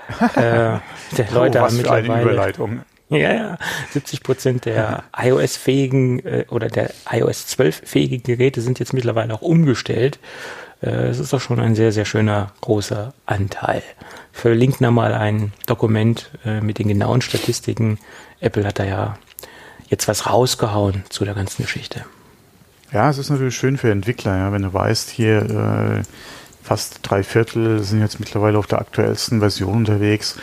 [laughs] äh, der Leute oh, was haben für eine mittlerweile Überleitung. Ja, ja. 70 Prozent der [laughs] iOS-fähigen äh, oder der iOS 12-fähigen Geräte sind jetzt mittlerweile auch umgestellt. Äh, Das ist doch schon ein sehr, sehr schöner, großer Anteil. Ich verlinke nochmal ein Dokument äh, mit den genauen Statistiken. Apple hat da ja jetzt was rausgehauen zu der ganzen Geschichte. Ja, es ist natürlich schön für Entwickler, ja, wenn du weißt, hier äh, fast drei Viertel sind jetzt mittlerweile auf der aktuellsten Version unterwegs,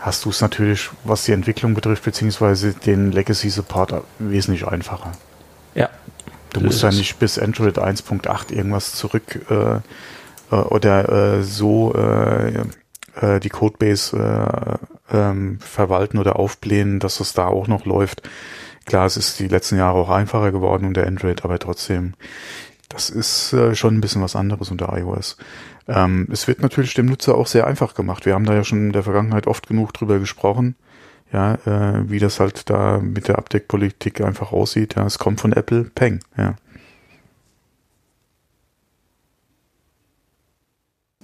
hast du es natürlich, was die Entwicklung betrifft, beziehungsweise den Legacy Support wesentlich einfacher. Ja. Du musst ja nicht bis Android 1.8 irgendwas zurück äh, äh, oder äh, so äh, äh, die Codebase äh, ähm, verwalten oder aufblähen, dass es da auch noch läuft. Klar, es ist die letzten Jahre auch einfacher geworden unter Android, aber trotzdem, das ist äh, schon ein bisschen was anderes unter iOS. Ähm, es wird natürlich dem Nutzer auch sehr einfach gemacht. Wir haben da ja schon in der Vergangenheit oft genug drüber gesprochen, ja, äh, wie das halt da mit der Update-Politik einfach aussieht. Ja, es kommt von Apple, Peng, ja.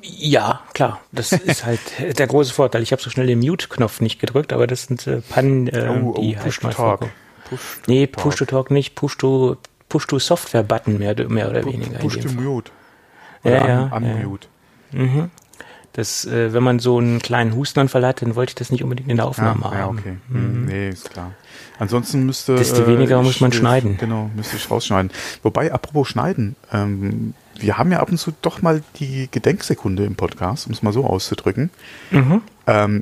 Ja, klar. Das [laughs] ist halt der große Vorteil. Ich habe so schnell den Mute-Knopf nicht gedrückt, aber das sind äh, Pannen, äh, die halt mal vorkommen. Oh, Push to Nee, Talk. Push to Talk nicht, Push to, Push to Software-Button mehr, mehr oder weniger. Push in to dem Fall. Mute. Ja, ja, un ja. Unmute. Mhm. Das, äh, wenn man so einen kleinen Hustenanfall hat, dann wollte ich das nicht unbedingt in der Ja, Aufnahme ja, haben. okay. Hm, Nee, ist klar. Ansonsten müsste. äh, Desto weniger muss man schneiden. Genau, müsste ich rausschneiden. Wobei, apropos Schneiden, ähm, wir haben ja ab und zu doch mal die Gedenksekunde im Podcast, um es mal so auszudrücken. Mhm. Ähm,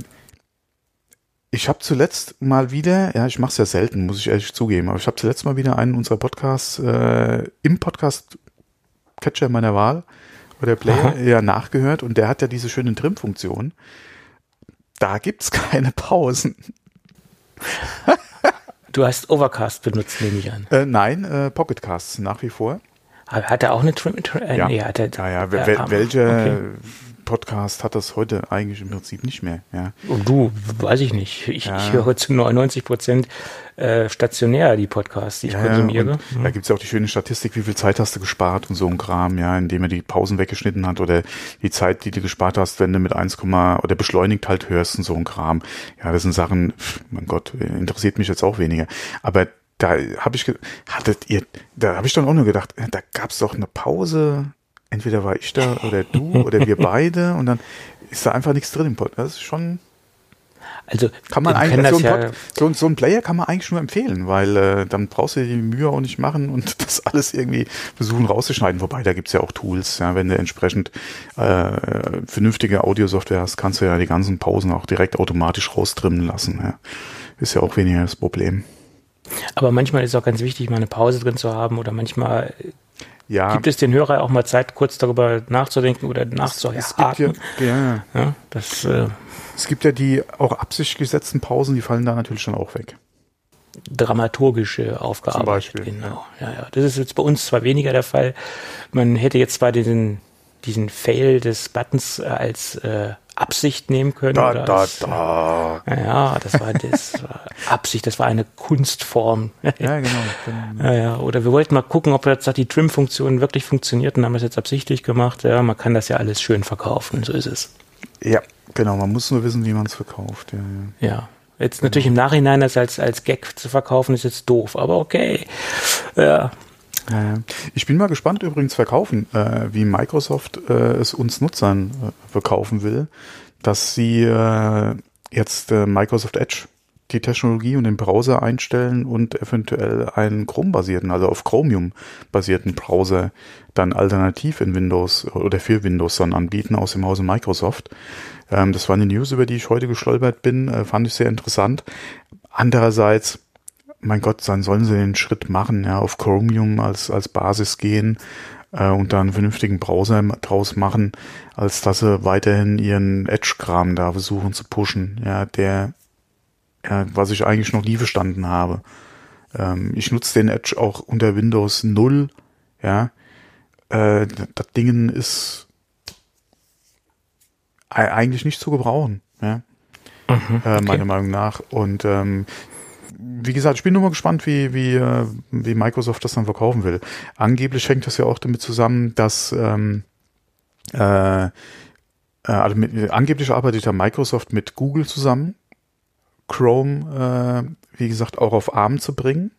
ich habe zuletzt mal wieder, ja, ich mache es ja selten, muss ich ehrlich zugeben, aber ich habe zuletzt mal wieder einen unserer Podcasts äh, im Podcast Catcher meiner Wahl oder Player Aha. ja nachgehört und der hat ja diese schöne Trim-Funktion. Da gibt's [laughs] keine Pausen. Du hast Overcast benutzt, nehme ich an. Äh, nein, äh, Pocketcasts nach wie vor. Hat hat er auch eine Trim? Trim äh, Ja. Nee, hat er, Ja, ja, Ja, wel- wel- aber- welcher okay. Podcast hat das heute eigentlich im Prinzip nicht mehr? Ja. Und du, weiß ich nicht. Ich, Ja. ich höre zu 99 Prozent äh, stationär die Podcasts, die ich Ja, konsumiere. und Da gibt's ja auch die schöne Statistik, wie viel Zeit hast du gespart und so ein Kram, ja, indem er die Pausen weggeschnitten hat oder die Zeit, die du gespart hast, wenn du mit 1, oder beschleunigt halt hörst und so ein Kram. Ja, das sind Sachen, pff, mein Gott, interessiert mich jetzt auch weniger. Aber da habe ich, hattet ihr, da habe ich dann auch nur gedacht, da gab's doch eine Pause. Entweder war ich da oder du oder wir beide und dann ist da einfach nichts drin im Podcast. Das ist schon, Also kann man eigentlich, so ja, so, so ein Player kann man eigentlich nur empfehlen, weil äh, dann brauchst du dir die Mühe auch nicht machen und [laughs] das alles irgendwie versuchen rauszuschneiden. Wobei, da gibt's ja auch Tools, ja, wenn du entsprechend äh, vernünftige Audiosoftware hast, kannst du ja die ganzen Pausen auch direkt automatisch raustrimmen lassen. Ja. Ist ja auch weniger das Problem. aber manchmal ist es auch ganz wichtig, mal eine Pause drin zu haben oder manchmal Ja, gibt es den Hörer auch mal Zeit, kurz darüber nachzudenken oder gibt ja, nachzuhaken. ja, Ja, das äh, es gibt ja die auch absichtlich gesetzten Pausen, die fallen da natürlich schon auch weg. dramaturgische aufgearbeitet. Beispiel, genau. Ja. ja, Das ist jetzt bei uns zwar weniger der Fall. Man hätte jetzt zwar diesen, diesen Fail des Buttons äh, als äh, Absicht nehmen können. Da, da, als, da. Äh, ja, das war das war [laughs] Absicht, das war eine Kunstform. Ja, genau. genau. [laughs] Ja, ja, oder wir wollten mal gucken, ob jetzt die Trim-Funktion wirklich funktioniert und haben es jetzt absichtlich gemacht. Ja, man kann das ja alles schön verkaufen, so ist es. Ja, genau. Man muss nur wissen, wie man es verkauft. Ja, ja. Ja. Jetzt natürlich im Nachhinein das als, als Gag zu verkaufen, ist jetzt doof, aber okay. Ja. Ich bin mal gespannt übrigens verkaufen, äh, wie Microsoft äh, es uns Nutzern äh, verkaufen will, dass sie jetzt Microsoft Edge die Technologie und den Browser einstellen und eventuell einen Chrome-basierten, also auf Chromium-basierten Browser dann alternativ in Windows oder für Windows dann anbieten aus dem Hause Microsoft. Ähm, das war eine News, über die ich heute gestolpert bin, fand ich sehr interessant. Andererseits mein Gott, dann sollen sie den Schritt machen, ja, auf Chromium als, als Basis gehen. äh, und da einen vernünftigen Browser draus machen, als dass sie weiterhin ihren Edge-Kram da versuchen zu pushen, ja, der, ja, was ich eigentlich noch nie verstanden habe. Ähm, ich nutze den Edge auch unter Windows 0, ja. Äh, das Ding ist eigentlich nicht zu gebrauchen, ja. Mhm, okay. äh, meiner Meinung nach. Und ähm, wie gesagt, ich bin nur mal gespannt, wie, wie, äh, wie Microsoft das dann verkaufen will. Angeblich hängt das ja auch damit zusammen, dass ähm, äh, äh also mit, angeblich arbeitet ja Microsoft mit Google zusammen, Chrome, äh, wie gesagt, auch auf ARM zu bringen,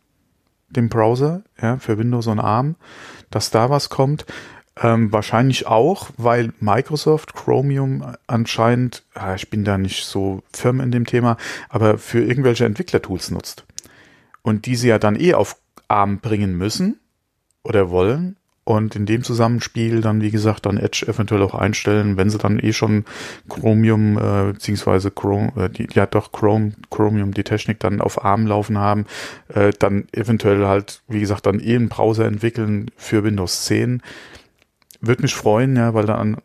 dem Browser, ja, für Windows und ARM, dass da was kommt. Ähm, wahrscheinlich auch, weil Microsoft Chromium anscheinend, ja, ich bin da nicht so firm in dem Thema, aber für irgendwelche Entwicklertools nutzt. Und die sie ja dann eh auf ARM bringen müssen oder wollen. Und in dem Zusammenspiel dann, wie gesagt, dann Edge eventuell auch einstellen, wenn sie dann eh schon Chromium, äh, beziehungsweise Chrome, äh, die, ja doch Chrome, Chromium, die Technik dann auf ARM laufen haben, äh, dann eventuell halt, wie gesagt, dann eh einen Browser entwickeln für Windows 10 würde mich freuen, ja, weil dann,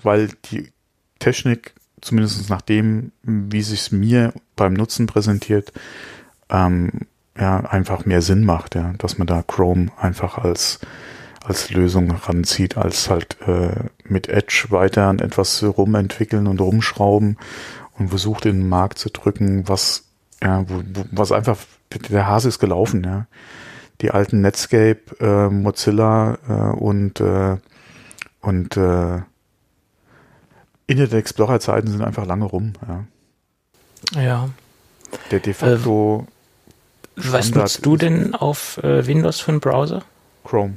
weil die Technik, zumindest nach dem, wie sich es mir beim Nutzen präsentiert, ähm, ja, einfach mehr Sinn macht, ja, dass man da Chrome einfach als als Lösung ranzieht, als halt äh, mit Edge weiter an etwas rumentwickeln und rumschrauben und versucht in den Markt zu drücken, was ja, wo, wo, was einfach der Hase ist gelaufen, ja. Die alten Netscape, äh, Mozilla äh, und äh, und äh, Internet Explorer Zeiten sind einfach lange rum. Ja. ja. Der de facto. Äh, was nutzt du denn auf äh, Windows für einen Browser? Chrome.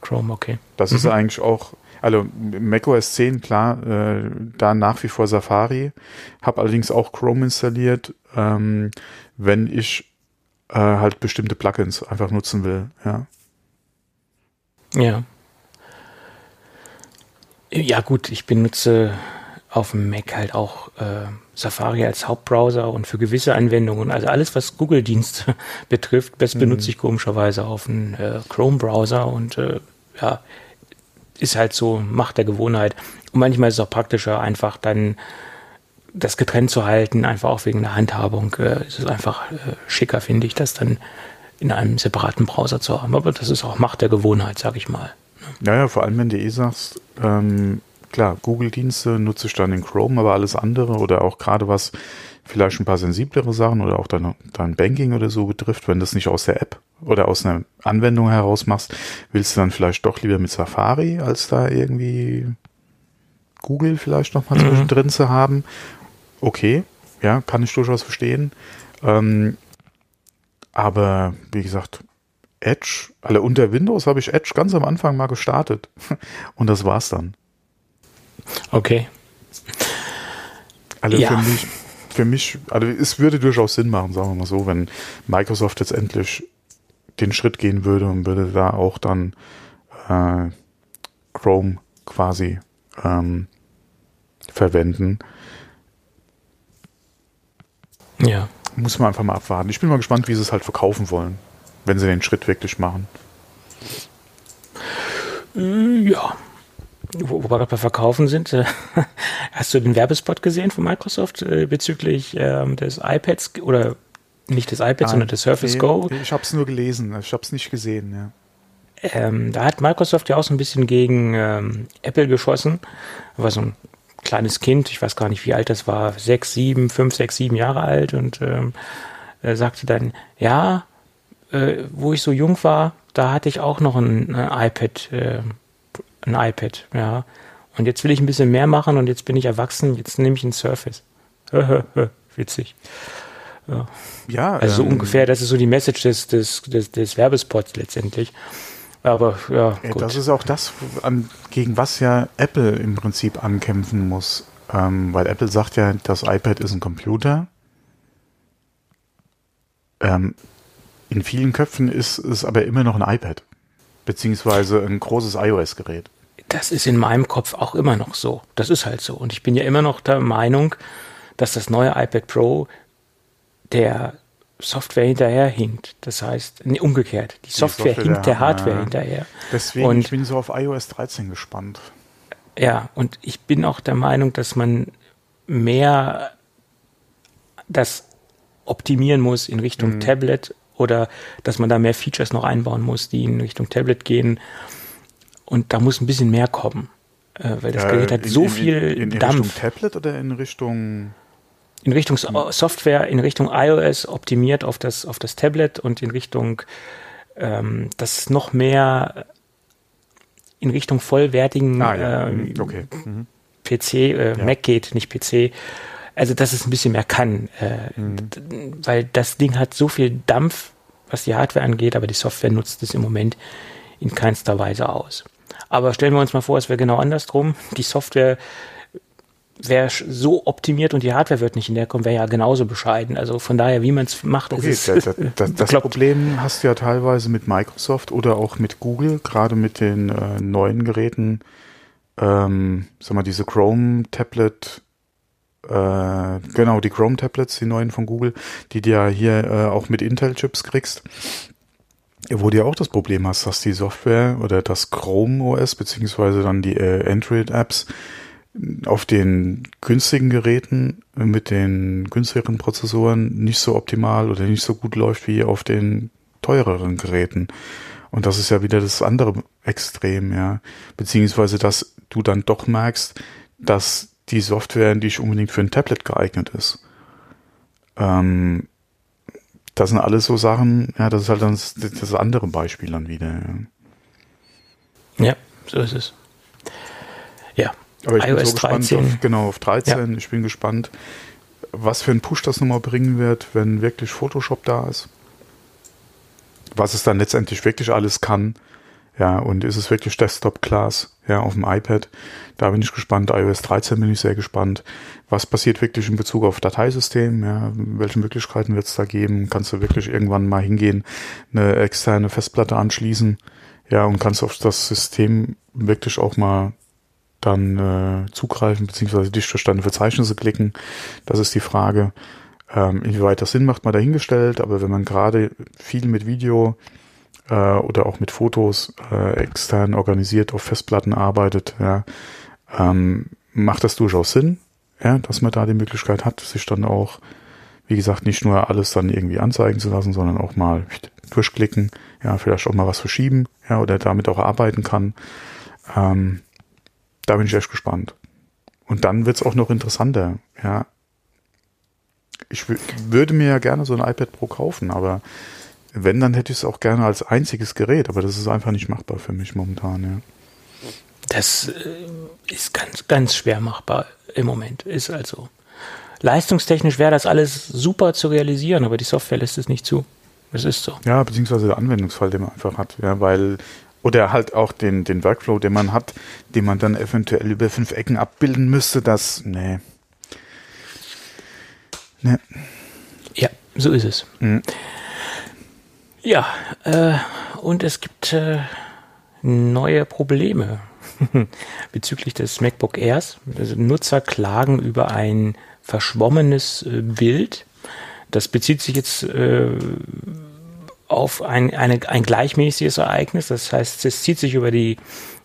Chrome, okay. Das mhm. ist eigentlich auch, also macOS 10, klar, äh, da nach wie vor Safari. Habe allerdings auch Chrome installiert, ähm, wenn ich äh, halt bestimmte Plugins einfach nutzen will, ja. Ja. Ja gut, ich benutze auf dem Mac halt auch äh, Safari als Hauptbrowser und für gewisse Anwendungen, also alles, was Google-Dienste [laughs] betrifft, das mhm. benutze ich komischerweise auf dem äh, Chrome-Browser und äh, ja, ist halt so Macht der Gewohnheit. Und manchmal ist es auch praktischer, einfach dann das getrennt zu halten, einfach auch wegen der Handhabung. Äh, ist es einfach äh, schicker, finde ich, das dann in einem separaten Browser zu haben. Aber das ist auch Macht der Gewohnheit, sag ich mal. Naja, vor allem wenn du eh sagst, ähm, klar, Google-Dienste nutze ich dann in Chrome, aber alles andere oder auch gerade was vielleicht ein paar sensiblere Sachen oder auch dein, dein Banking oder so betrifft, wenn du das nicht aus der App oder aus einer Anwendung heraus machst, willst du dann vielleicht doch lieber mit Safari, als da irgendwie Google vielleicht nochmal mhm. zwischendrin zu haben. Okay, ja, kann ich durchaus verstehen. Ähm, aber wie gesagt, Edge, alle unter Windows habe ich Edge ganz am Anfang mal gestartet. [laughs] Und das war's dann. Okay. Also ja. für mich, für mich, also es würde durchaus Sinn machen, sagen wir mal so, wenn Microsoft jetzt endlich den Schritt gehen würde und würde da auch dann äh, Chrome quasi ähm, verwenden. Ja. Muss man einfach mal abwarten. Ich bin mal gespannt, wie sie es halt verkaufen wollen wenn sie den Schritt wirklich machen. Äh, ja. Wo, wo wir gerade bei Verkaufen sind, äh, [laughs] hast du den Werbespot gesehen von Microsoft äh, bezüglich ähm, des iPads oder nicht des iPads, ah, sondern des Surface nee, Go? Ich habe es nur gelesen, ich habe es nicht gesehen, ja. Ähm, da hat Microsoft ja auch so ein bisschen gegen ähm, Apple geschossen. War so ein kleines Kind, ich weiß gar nicht, wie alt das war, sechs, sieben, fünf, sechs, sieben Jahre alt und ähm, sagte dann, ja, äh, wo ich so jung war, da hatte ich auch noch ein, ein iPad, äh, ein iPad, ja. Und jetzt will ich ein bisschen mehr machen und jetzt bin ich erwachsen, jetzt nehme ich ein Surface. [laughs] Witzig. Ja, ja also ähm, so ungefähr, das ist so die Message des, des, des, des Werbespots letztendlich. Aber ja, gut. Das ist auch das, gegen was ja Apple im Prinzip ankämpfen muss. Ähm, weil Apple sagt ja, das iPad ist ein Computer. Ähm, in vielen Köpfen ist es aber immer noch ein iPad, beziehungsweise ein großes iOS-Gerät. Das ist in meinem Kopf auch immer noch so. Das ist halt so. Und ich bin ja immer noch der Meinung, dass das neue iPad Pro der Software hinterherhinkt. Das heißt, nee, umgekehrt, die Software, die Software hinkt der, Hardware ja. hinterher. Deswegen und, ich bin so auf iOS 13 gespannt. Ja, und ich bin auch der Meinung, dass man mehr das optimieren muss in Richtung mhm. Tablet oder dass man da mehr Features noch einbauen muss, die in Richtung Tablet gehen. Und da muss ein bisschen mehr kommen, äh, weil das ja, Gerät hat in, so in, viel in, in Dampf. In Richtung Tablet oder in Richtung in Richtung Software, in Richtung iOS optimiert auf das, auf das Tablet und in Richtung, ähm, das noch mehr in Richtung vollwertigen ah, ja. ähm, okay. mhm. PC, äh, ja. Mac geht, nicht PC. Also, dass es ein bisschen mehr kann, äh, mhm. weil das Ding hat so viel Dampf, was die Hardware angeht, aber die Software nutzt es im Moment in keinster Weise aus. Aber stellen wir uns mal vor, es wäre genau andersrum. Die Software wäre so optimiert und die Hardware wird nicht in der kommen, wäre ja genauso bescheiden. Also von daher, wie man es macht, okay, ist es. Das, das, das [laughs] Problem hast du ja teilweise mit Microsoft oder auch mit Google, gerade mit den äh, neuen Geräten, ähm, sag mal, diese Chrome-Tablet, äh, genau, die Chrome-Tablets, die neuen von Google, die du ja hier äh, auch mit Intel-Chips kriegst wo du ja auch das Problem hast, dass die Software oder das Chrome OS beziehungsweise dann die äh, Android-Apps auf den günstigen Geräten mit den günstigeren Prozessoren nicht so optimal oder nicht so gut läuft wie auf den teureren Geräten. Und das ist ja wieder das andere Extrem, ja. Beziehungsweise, dass du dann doch merkst, dass die Software nicht unbedingt für ein Tablet geeignet ist. Ähm, das sind alles so Sachen, ja, das ist halt dann das, das andere Beispiel dann wieder. Ja. ja, so ist es. Ja, aber ich iOS bin so gespannt 13. Auf, genau, auf 13. Ja. Ich bin gespannt, was für ein Push das nochmal bringen wird, wenn wirklich Photoshop da ist. Was es dann letztendlich wirklich alles kann. Ja, und ist es wirklich Desktop-Class, ja, auf dem iPad. Da bin ich gespannt. iOS 13 bin ich sehr gespannt. Was passiert wirklich in Bezug auf Dateisystem? Ja, welche Möglichkeiten wird es da geben? Kannst du wirklich irgendwann mal hingehen, eine externe Festplatte anschließen? Ja, und kannst auf das System wirklich auch mal dann äh, zugreifen, beziehungsweise dich durch deine Verzeichnisse klicken. Das ist die Frage, ähm, inwieweit das Sinn macht, mal dahingestellt. Aber wenn man gerade viel mit Video äh, oder auch mit Fotos äh, extern organisiert auf Festplatten arbeitet, ja, ähm, macht das durchaus Sinn, ja, dass man da die Möglichkeit hat, sich dann auch, wie gesagt, nicht nur alles dann irgendwie anzeigen zu lassen, sondern auch mal durchklicken, ja, vielleicht auch mal was verschieben, ja, oder damit auch arbeiten kann. Ähm, da bin ich echt gespannt. Und dann wird's auch noch interessanter, ja. Ich würde mir ja gerne so ein iPad Pro kaufen, aber wenn, dann hätte ich es auch gerne als einziges Gerät, aber das ist einfach nicht machbar für mich momentan, ja. Das äh, ist ganz, ganz schwer machbar im Moment. Ist also. Leistungstechnisch wäre das alles super zu realisieren, aber die Software lässt es nicht zu. Es ist so. Ja, beziehungsweise der Anwendungsfall, den man einfach hat, ja, weil oder halt auch den, den Workflow, den man hat, den man dann eventuell über fünf Ecken abbilden müsste, das, nee. Nee. Ja, so ist es. Mhm. Ja, äh, und es gibt äh, neue Probleme [laughs] bezüglich des MacBook Airs. Also Nutzer klagen über ein verschwommenes äh, Bild. Das bezieht sich jetzt äh, auf ein, eine, ein gleichmäßiges Ereignis. Das heißt, es zieht sich über die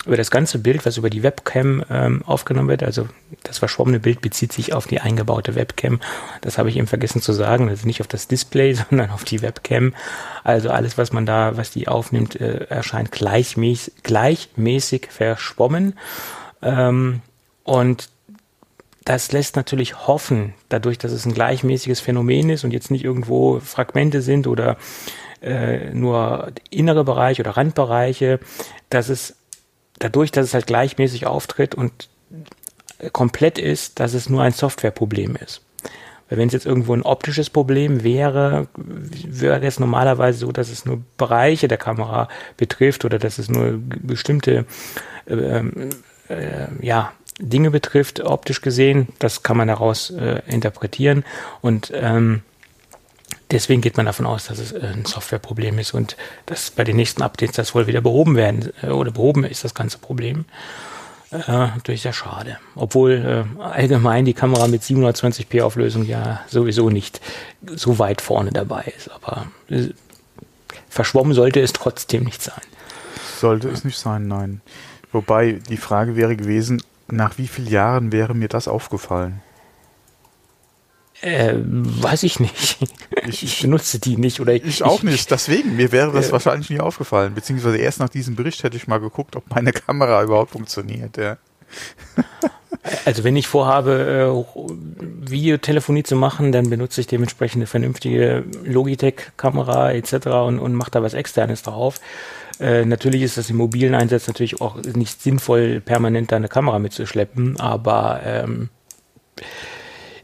über das ganze Bild, was über die Webcam ähm, aufgenommen wird. Also das verschwommene Bild bezieht sich auf die eingebaute Webcam. Das habe ich eben vergessen zu sagen. Ist nicht auf das Display, [laughs] sondern auf die Webcam. Also alles, was man da, was die aufnimmt, äh, erscheint gleichmäßig, gleichmäßig verschwommen. Ähm, und das lässt natürlich hoffen, dadurch, dass es ein gleichmäßiges Phänomen ist und jetzt nicht irgendwo Fragmente sind oder äh, nur innere Bereiche oder Randbereiche, dass es dadurch, dass es halt gleichmäßig auftritt und komplett ist, dass es nur ein Softwareproblem ist. Weil wenn es jetzt irgendwo ein optisches Problem wäre, wäre es normalerweise so, dass es nur Bereiche der Kamera betrifft oder dass es nur bestimmte äh, äh, ja, Dinge betrifft, optisch gesehen. Das kann man daraus äh, interpretieren. Und ähm, Deswegen geht man davon aus, dass es äh, ein Softwareproblem ist und dass bei den nächsten Updates das wohl wieder behoben werden äh, oder behoben ist, das ganze Problem. Äh, natürlich sehr schade. Obwohl äh, allgemein die Kamera mit 720p Auflösung ja sowieso nicht so weit vorne dabei ist. Aber äh, verschwommen sollte es trotzdem nicht sein. Sollte es nicht sein, nein. Wobei die Frage wäre gewesen, nach wie vielen Jahren wäre mir das aufgefallen? Äh, weiß ich nicht. Ich, ich, benutze die nicht oder ich, ich auch nicht. Deswegen mir wäre das äh, wahrscheinlich nie aufgefallen. Beziehungsweise erst nach diesem Bericht hätte ich mal geguckt, ob meine Kamera überhaupt funktioniert. Ja. [laughs] Also wenn ich vorhabe, äh, Videotelefonie zu machen, dann benutze ich dementsprechend eine vernünftige Logitech-Kamera etc. und, und mache da was Externes drauf. Äh, natürlich ist das im mobilen Einsatz natürlich auch nicht sinnvoll, permanent da eine Kamera mitzuschleppen, aber ähm,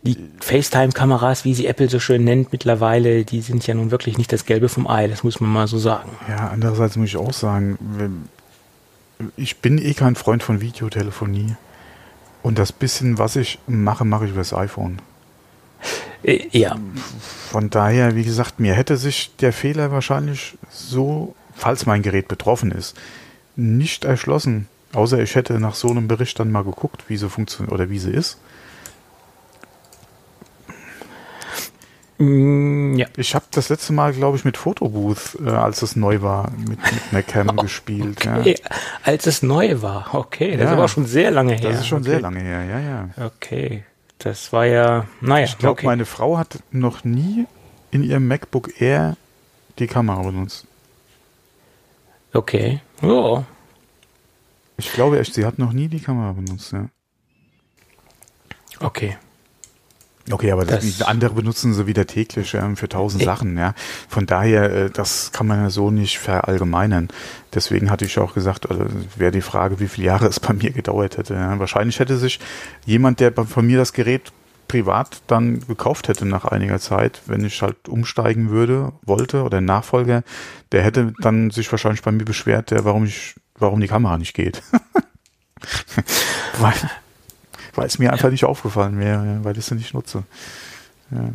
die FaceTime-Kameras, wie sie Apple so schön nennt mittlerweile, die sind ja nun wirklich nicht das Gelbe vom Ei, das muss man mal so sagen. Ja, andererseits muss ich auch sagen, ich bin eh kein Freund von Videotelefonie. Und das bisschen, was ich mache, mache ich über das iPhone. Äh, ja. Von daher, wie gesagt, mir hätte sich der Fehler wahrscheinlich so, falls mein Gerät betroffen ist, nicht erschlossen. Außer ich hätte nach so einem Bericht dann mal geguckt, wie sie funktioniert oder wie sie ist. Mm, ja. Ich habe das letzte Mal, glaube ich, mit Fotobooth, äh, als es neu war, mit, mit einer Cam [laughs] gespielt. Okay. Ja. Als es neu war, okay. Das ja. ist aber schon sehr lange her. Das ist schon okay. sehr lange her, ja, ja. Okay. Das war ja, naja. Ich glaube, okay. meine Frau hat noch nie in ihrem MacBook Air die Kamera benutzt. Okay. Ja. Ich glaube echt, sie hat noch nie die Kamera benutzt, ja. Okay. Okay, aber das, das andere benutzen sie wieder täglich ähm, für tausend Sachen, ja. Von daher, äh, das kann man ja so nicht verallgemeinern. Deswegen hatte ich auch gesagt, also wäre die Frage, wie viele Jahre [laughs] es bei mir gedauert hätte. Ja. Wahrscheinlich hätte sich jemand, der von mir das Gerät privat dann gekauft hätte nach einiger Zeit, wenn ich halt umsteigen würde, wollte oder ein Nachfolger, der hätte dann sich wahrscheinlich bei mir beschwert, der, warum ich, warum die Kamera nicht geht. [laughs] Weil weil es mir einfach nicht aufgefallen wäre, weil ich es nicht nutze. Ja.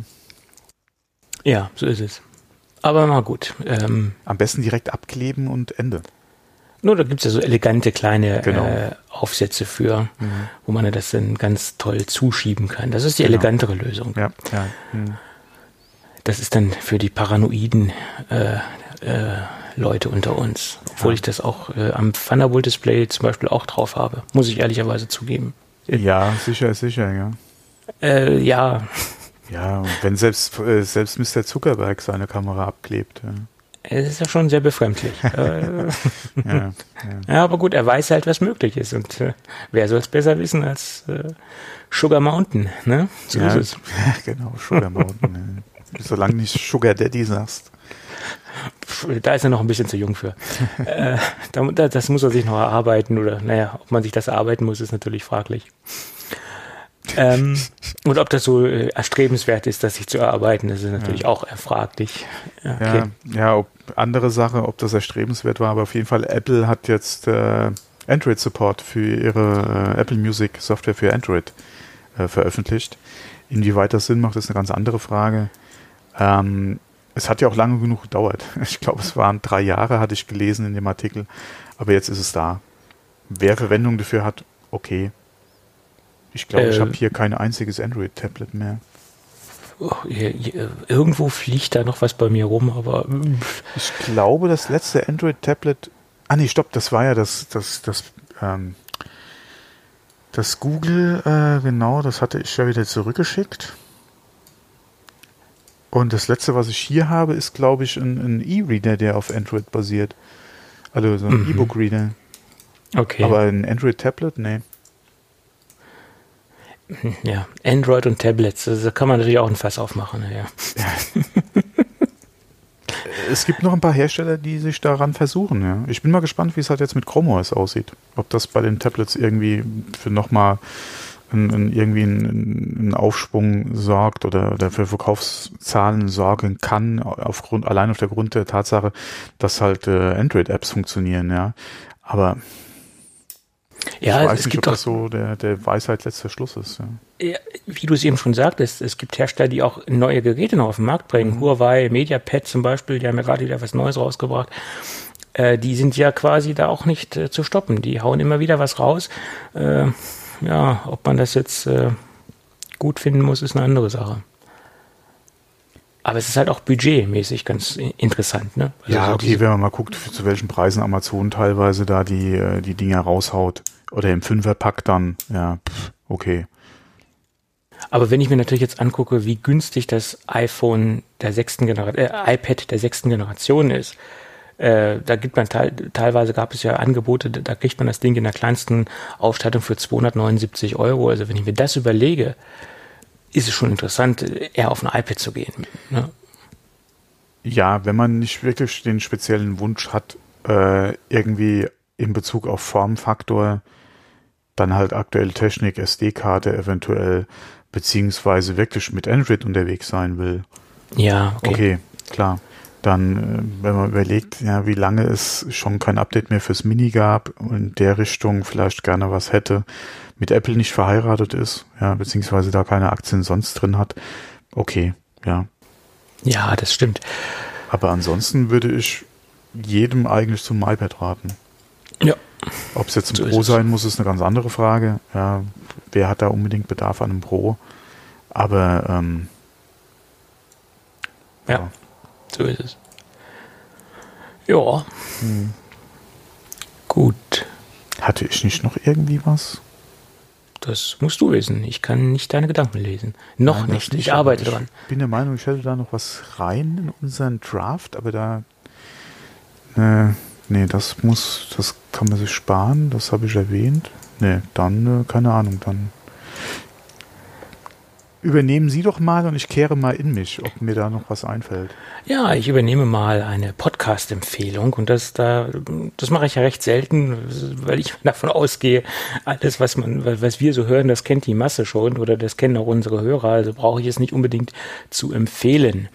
ja, so ist es. Aber na gut. Ähm, Am besten direkt abkleben und Ende. Nur, da gibt es ja so elegante kleine genau. äh, Aufsätze für, mhm. wo man das dann ganz toll zuschieben kann. Das ist die genau. elegantere Lösung. Ja, ja. Mhm. Das ist dann für die paranoiden äh, äh, Leute unter uns. Obwohl ja. ich das auch äh, am Thunderbolt-Display zum Beispiel auch drauf habe, muss ich ehrlicherweise zugeben. Ja, sicher sicher, ja. Äh, ja. [laughs] Ja, wenn selbst, äh, selbst Mr. Zuckerberg seine Kamera abklebt. Ja. Es ist ja schon sehr befremdlich. [laughs] Äh, ja, ja. [laughs] ja, aber gut, er weiß halt, was möglich ist. Und äh, wer soll es besser wissen als äh, Sugar Mountain, ne? So ja, ist es. genau, Sugar Mountain. Solange nicht Sugar Daddy sagst. Da ist er noch ein bisschen zu jung für. [laughs] äh, da, das muss er sich noch erarbeiten oder, naja, ob man sich das erarbeiten muss, ist natürlich fraglich. Ähm, und ob das so äh, erstrebenswert ist, das sich zu erarbeiten, das ist natürlich ja. auch fraglich. Okay. Ja, ja ob, andere Sache, ob das erstrebenswert war, aber auf jeden Fall Apple hat jetzt äh, Android Support für ihre äh, Apple Music Software für Android äh, veröffentlicht. Inwieweit das Sinn macht, ist eine ganz andere Frage. Ähm, es hat ja auch lange genug gedauert. [laughs] Ich glaube, es waren drei Jahre, hatte ich gelesen in dem Artikel. Aber jetzt ist es da. Wer Verwendung dafür hat, okay. Ich glaube, äh, ich habe hier kein einziges Android-Tablet mehr. Oh, irgendwo fliegt da noch was bei mir rum, aber. Ich glaube, das letzte Android-Tablet. Ah, nee, stopp, das war ja das, das, das, ähm, das Google, äh, genau, das hatte ich ja wieder zurückgeschickt. Und das letzte, was ich hier habe, ist, glaube ich, ein, ein E-Reader, der auf Android basiert. Also so ein mhm. E-Book-Reader. Okay. Aber ein Android-Tablet, nee. Ja, Android und Tablets, da kann man natürlich auch ein Fass aufmachen. Ja. ja. [laughs] es gibt noch ein paar Hersteller, die sich daran versuchen. Ja. Ich bin mal gespannt, wie es halt jetzt mit Chrome OS aussieht. Ob das bei den Tablets irgendwie für nochmal ein, ein, irgendwie ein, Aufschwung sorgt oder, oder für Verkaufszahlen sorgen kann, aufgrund, allein auf der Grund der Tatsache, dass halt äh, Android-Apps funktionieren, ja. Aber ja, ich weiß es nicht, gibt ob das so der, der Weisheit letzter Schluss ist. Ja. Wie du es eben schon sagtest, es gibt Hersteller, die auch neue Geräte noch auf den Markt bringen. Mhm. Huawei, MediaPad zum Beispiel, die haben ja gerade wieder was Neues rausgebracht. äh, die sind ja quasi da auch nicht äh, zu stoppen. Die hauen immer wieder was raus. Äh, ja, ob man das jetzt äh, gut finden muss, ist eine andere Sache. Aber es ist halt auch budgetmäßig ganz interessant, ne? Also ja, okay, wenn man mal guckt, zu welchen Preisen Amazon teilweise da die, äh, die Dinger raushaut. Oder im Fünferpack dann, ja, pff, okay. Aber wenn ich mir natürlich jetzt angucke, wie günstig das iPhone der sechsten Generation, äh, iPad der sechsten Generation ist, äh, da gibt man teil, teilweise gab es ja Angebote, da kriegt man das Ding in der kleinsten Ausstattung für 279 Euro. Also wenn ich mir das überlege, ist es schon interessant, eher auf ein iPad zu gehen. Ne? Ja, wenn man nicht wirklich den speziellen Wunsch hat, äh, irgendwie in Bezug auf Formfaktor, dann halt aktuelle Technik, SD-Karte eventuell, beziehungsweise wirklich mit Android unterwegs sein will. Ja, okay. Okay, klar. Dann, äh, wenn man überlegt, ja, wie lange es schon kein Update mehr fürs Mini gab und in der Richtung vielleicht gerne was hätte, mit Apple nicht verheiratet ist, ja, beziehungsweise da keine Aktien sonst drin hat, okay, ja. Ja, das stimmt. Aber ansonsten würde ich jedem eigentlich zum iPad raten. Ja. Ob es jetzt ein so Pro sein muss, ist eine ganz andere Frage. Ja, wer hat da unbedingt Bedarf an einem Pro? Aber ähm, ja. ja. So ist es. Ja. Hm. Gut. Hatte ich nicht noch irgendwie was? Das musst du wissen. Ich kann nicht deine Gedanken lesen. Noch Nein, nicht. nicht. Ich arbeite ich dran. Ich bin der Meinung, ich hätte da noch was rein in unseren Draft, aber da. Äh, nee, das muss, das kann man sich sparen, das habe ich erwähnt. Nee, dann, äh, keine Ahnung, dann Übernehmen Sie doch mal und ich kehre mal in mich, ob mir da noch was einfällt. Ja, ich übernehme mal eine Podcast-Empfehlung und das da, das mache ich ja recht selten, weil ich [laughs] davon ausgehe, alles, was man, was wir so hören, das kennt die Masse schon oder das kennen auch unsere Hörer, also brauche ich es nicht unbedingt zu empfehlen.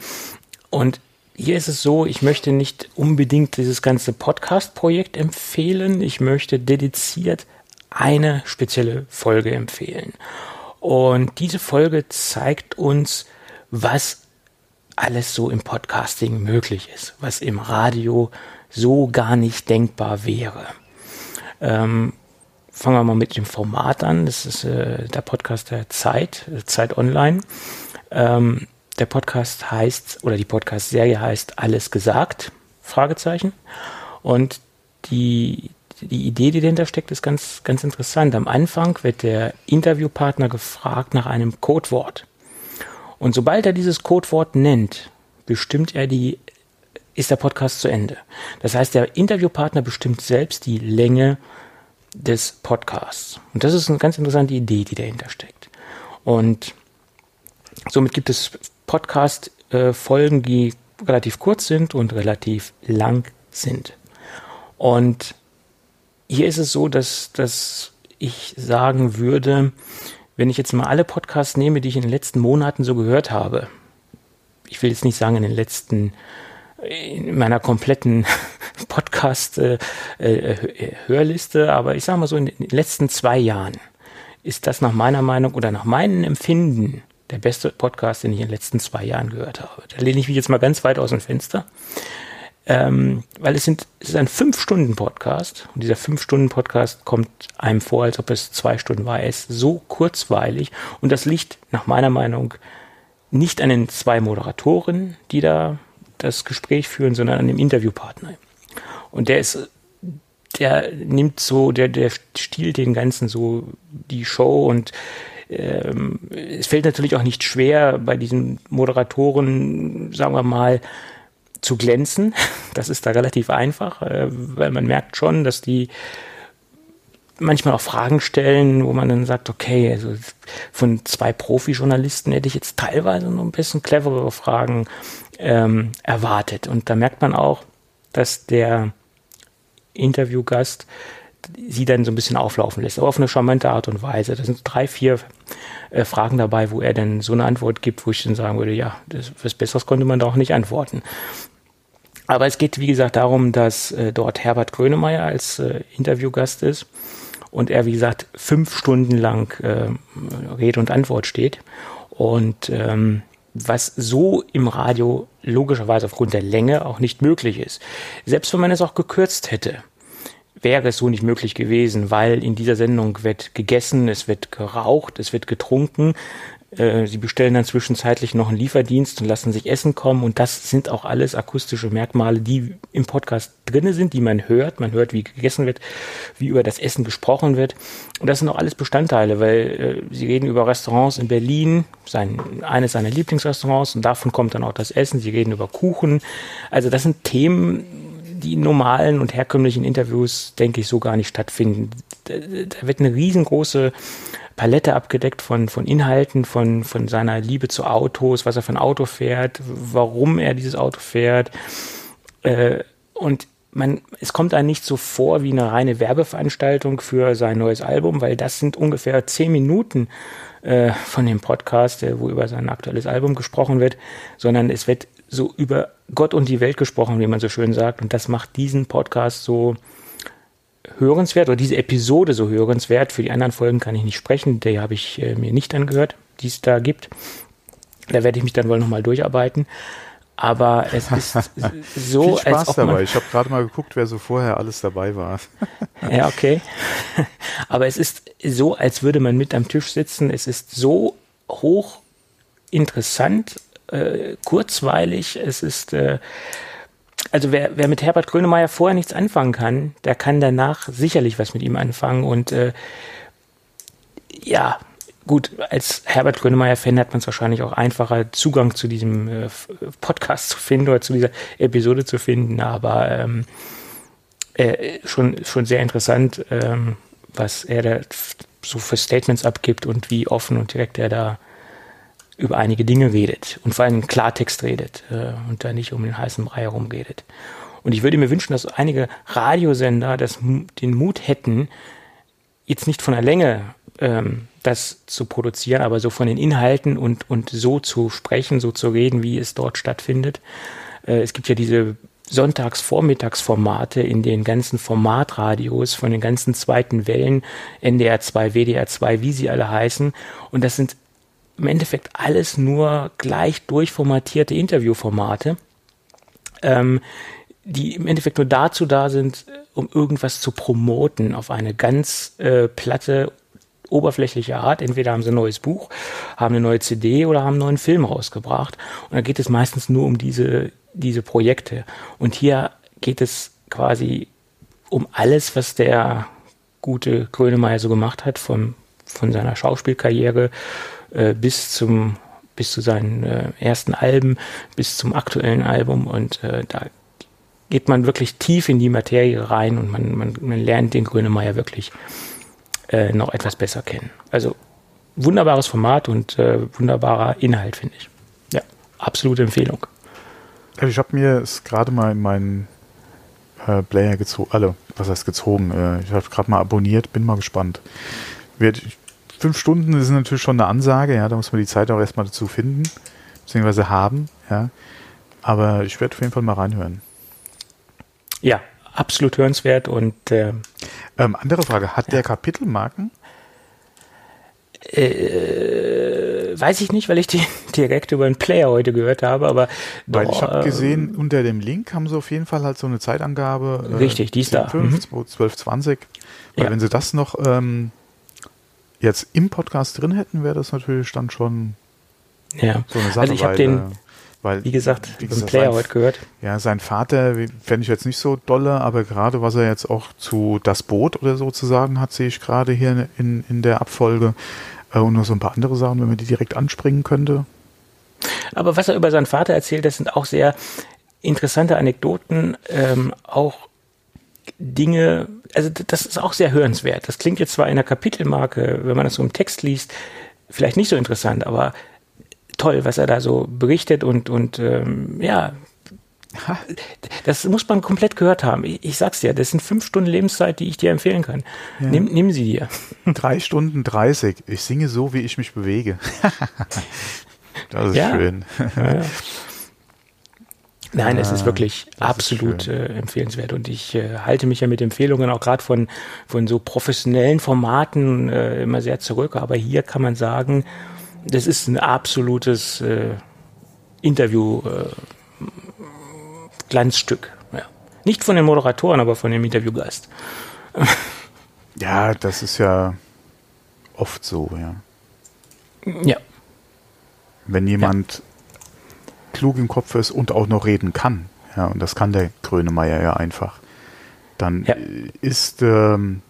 Und hier ist es so, ich möchte nicht unbedingt dieses ganze Podcast-Projekt empfehlen, ich möchte dediziert eine spezielle Folge empfehlen. Und diese Folge zeigt uns, was alles so im Podcasting möglich ist, was im Radio so gar nicht denkbar wäre. Ähm, fangen wir mal mit dem Format an. Das ist äh, der Podcast der Zeit, äh, Zeit Online. Ähm, der Podcast heißt, oder die Podcast-Serie heißt Alles gesagt? Fragezeichen. Und die, die Idee, die dahinter steckt, ist ganz, ganz interessant. Am Anfang wird der Interviewpartner gefragt nach einem Codewort. Und sobald er dieses Codewort nennt, bestimmt er die, ist der Podcast zu Ende. Das heißt, der Interviewpartner bestimmt selbst die Länge des Podcasts. Und das ist eine ganz interessante Idee, die dahinter steckt. Und somit gibt es Podcast-Folgen, die relativ kurz sind und relativ lang sind. Und hier ist es so, dass, dass ich sagen würde, wenn ich jetzt mal alle Podcasts nehme, die ich in den letzten Monaten so gehört habe, ich will jetzt nicht sagen in den letzten, in meiner kompletten [laughs] Podcast-Hörliste, äh, äh, aber ich sage mal so in den letzten zwei Jahren ist das nach meiner Meinung oder nach meinem Empfinden der beste Podcast, den ich in den letzten zwei Jahren gehört habe. Da lehne ich mich jetzt mal ganz weit aus dem Fenster. Ähm, weil es sind, es ist ein Fünf-Stunden-Podcast und dieser Fünf-Stunden-Podcast kommt einem vor, als ob es zwei Stunden war. Er ist so kurzweilig und das liegt nach meiner Meinung nicht an den zwei Moderatoren, die da das Gespräch führen, sondern an dem Interviewpartner. Und der ist, der nimmt so, der, der stiehlt den ganzen so die Show und ähm, es fällt natürlich auch nicht schwer bei diesen Moderatoren, sagen wir mal, zu glänzen. Das ist da relativ einfach, äh, weil man merkt schon, dass die manchmal auch Fragen stellen, wo man dann sagt, okay, also von zwei Profi-Journalisten hätte ich jetzt teilweise noch ein bisschen cleverere Fragen ähm, erwartet. Und da merkt man auch, dass der Interviewgast sie dann so ein bisschen auflaufen lässt, aber auf eine charmante Art und Weise. Da sind drei, vier äh, Fragen dabei, wo er dann so eine Antwort gibt, wo ich dann sagen würde, ja, das, was Besseres konnte man da auch nicht antworten. Aber es geht, wie gesagt, darum, dass äh, dort Herbert Grönemeyer als äh, Interviewgast ist und er, wie gesagt, fünf Stunden lang äh, Rede und Antwort steht. Und ähm, was so im Radio logischerweise aufgrund der Länge auch nicht möglich ist. Selbst wenn man es auch gekürzt hätte, wäre es so nicht möglich gewesen, weil in dieser Sendung wird gegessen, es wird geraucht, es wird getrunken, äh, sie bestellen dann zwischenzeitlich noch einen Lieferdienst und lassen sich Essen kommen. Und das sind auch alles akustische Merkmale, die im Podcast drinne sind, die man hört. Man hört, wie gegessen wird, wie über das Essen gesprochen wird. Und das sind auch alles Bestandteile, weil äh, sie reden über Restaurants in Berlin, sein, eines seiner Lieblingsrestaurants, und davon kommt dann auch das Essen. Sie reden über Kuchen. Also das sind Themen, die normalen und herkömmlichen Interviews, denke ich, so gar nicht stattfinden. Da, da wird eine riesengroße Palette abgedeckt von, von Inhalten, von, von seiner Liebe zu Autos, was er für ein Auto fährt, warum er dieses Auto fährt. Äh, und man, es kommt einem nicht so vor wie eine reine Werbeveranstaltung für sein neues Album, weil das sind ungefähr zehn Minuten äh, von dem Podcast, äh, wo über sein aktuelles Album gesprochen wird, sondern es wird so über Gott und die Welt gesprochen, wie man so schön sagt. Und das macht diesen Podcast so hörenswert oder diese Episode so hörenswert. Für die anderen Folgen kann ich nicht sprechen, die habe ich äh, mir nicht angehört, die es da gibt. Da werde ich mich dann wohl nochmal durcharbeiten. Aber es ist [laughs] so, Viel Spaß als ob dabei. Ich habe gerade mal geguckt, wer so vorher alles dabei war. [laughs] ja, okay. Aber es ist so, als würde man mit am Tisch sitzen. Es ist so hoch interessant, äh, kurzweilig. Es ist äh, also wer, wer mit Herbert Grönemeyer vorher nichts anfangen kann, der kann danach sicherlich was mit ihm anfangen. Und äh, ja, gut, als Herbert Grönemeyer-Fan hat man es wahrscheinlich auch einfacher, Zugang zu diesem äh, Podcast zu finden oder zu dieser Episode zu finden, aber ähm, äh, schon, schon sehr interessant, ähm, was er da so für Statements abgibt und wie offen und direkt er da über einige Dinge redet und vor allem Klartext redet äh, und da nicht um den heißen Brei herum redet. Und ich würde mir wünschen, dass einige Radiosender das, den Mut hätten, jetzt nicht von der Länge ähm, das zu produzieren, aber so von den Inhalten und, und so zu sprechen, so zu reden, wie es dort stattfindet. Äh, es gibt ja diese Sonntags-Vormittagsformate in den ganzen Formatradios von den ganzen zweiten Wellen, NDR 2, WDR 2, wie sie alle heißen. Und das sind im Endeffekt alles nur gleich durchformatierte Interviewformate, ähm, die im Endeffekt nur dazu da sind, um irgendwas zu promoten auf eine ganz äh, platte, oberflächliche Art. Entweder haben sie ein neues Buch, haben eine neue CD oder haben einen neuen Film rausgebracht. Und da geht es meistens nur um diese, diese Projekte. Und hier geht es quasi um alles, was der gute Grönemeyer so gemacht hat, vom, von seiner Schauspielkarriere äh, bis zum bis zu seinen äh, ersten Alben, bis zum aktuellen Album und äh, da geht man wirklich tief in die Materie rein und man, man, man lernt den Grönemeyer wirklich äh, noch etwas besser kennen. Also wunderbares Format und äh, wunderbarer Inhalt, finde ich. Ja, absolute Empfehlung. Ich habe mir es gerade mal in meinen äh, Player gezogen, alle, was heißt gezogen, äh, ich habe gerade mal abonniert, bin mal gespannt. Wird, ich fünf Stunden ist natürlich schon eine Ansage, ja, da muss man die Zeit auch erstmal dazu finden, beziehungsweise haben, ja. Aber ich werde auf jeden Fall mal reinhören. Ja, absolut hörenswert und äh, ähm, andere Frage, hat ja. der Kapitelmarken? Äh, weiß ich nicht, weil ich die [laughs] direkt über den Player heute gehört habe, aber weil doch, ich habe äh, gesehen, unter dem Link haben sie auf jeden Fall halt so eine Zeitangabe. Äh, richtig, die ist da. 5, mhm. 12, 20. Weil ja. wenn sie das noch ähm, jetzt im Podcast drin hätten, wäre das natürlich dann schon ja. so eine Sache. Also ich habe den, weil, wie gesagt, wie gesagt Player sein, heute gehört. Ja, sein Vater fände ich jetzt nicht so dolle, aber gerade was er jetzt auch zu Das Boot oder so zu sagen hat, sehe ich gerade hier in, in der Abfolge. Äh, und noch so ein paar andere Sachen, wenn man die direkt anspringen könnte. Aber was er über seinen Vater erzählt, das sind auch sehr interessante Anekdoten, ähm, auch Dinge, also das ist auch sehr hörenswert. Das klingt jetzt zwar in der Kapitelmarke, wenn man das so im Text liest, vielleicht nicht so interessant, aber toll, was er da so berichtet und, und ähm, ja, das muss man komplett gehört haben. Ich, ich, sag's dir, das sind fünf Stunden Lebenszeit, die ich dir empfehlen kann. Ja. Nimm, nimm sie dir. [laughs] Drei Stunden dreißig. Ich singe so, wie ich mich bewege. [laughs] das ist ja. schön. Ja. [laughs] Nein, ah, es ist ah, wirklich absolut ist äh, empfehlenswert und ich äh, halte mich ja mit Empfehlungen auch gerade von, von so professionellen Formaten äh, immer sehr zurück. Aber hier kann man sagen, das ist ein absolutes, äh, Interview äh, Glanzstück. Ja. Nicht von den Moderatoren, aber von dem Interviewgast. [laughs] Ja, das ist ja oft so, ja. Ja. Wenn jemand klug im Kopf ist und auch noch reden kann, ja, und das kann der Grönemeyer ja einfach, dann Ja. ist ähm,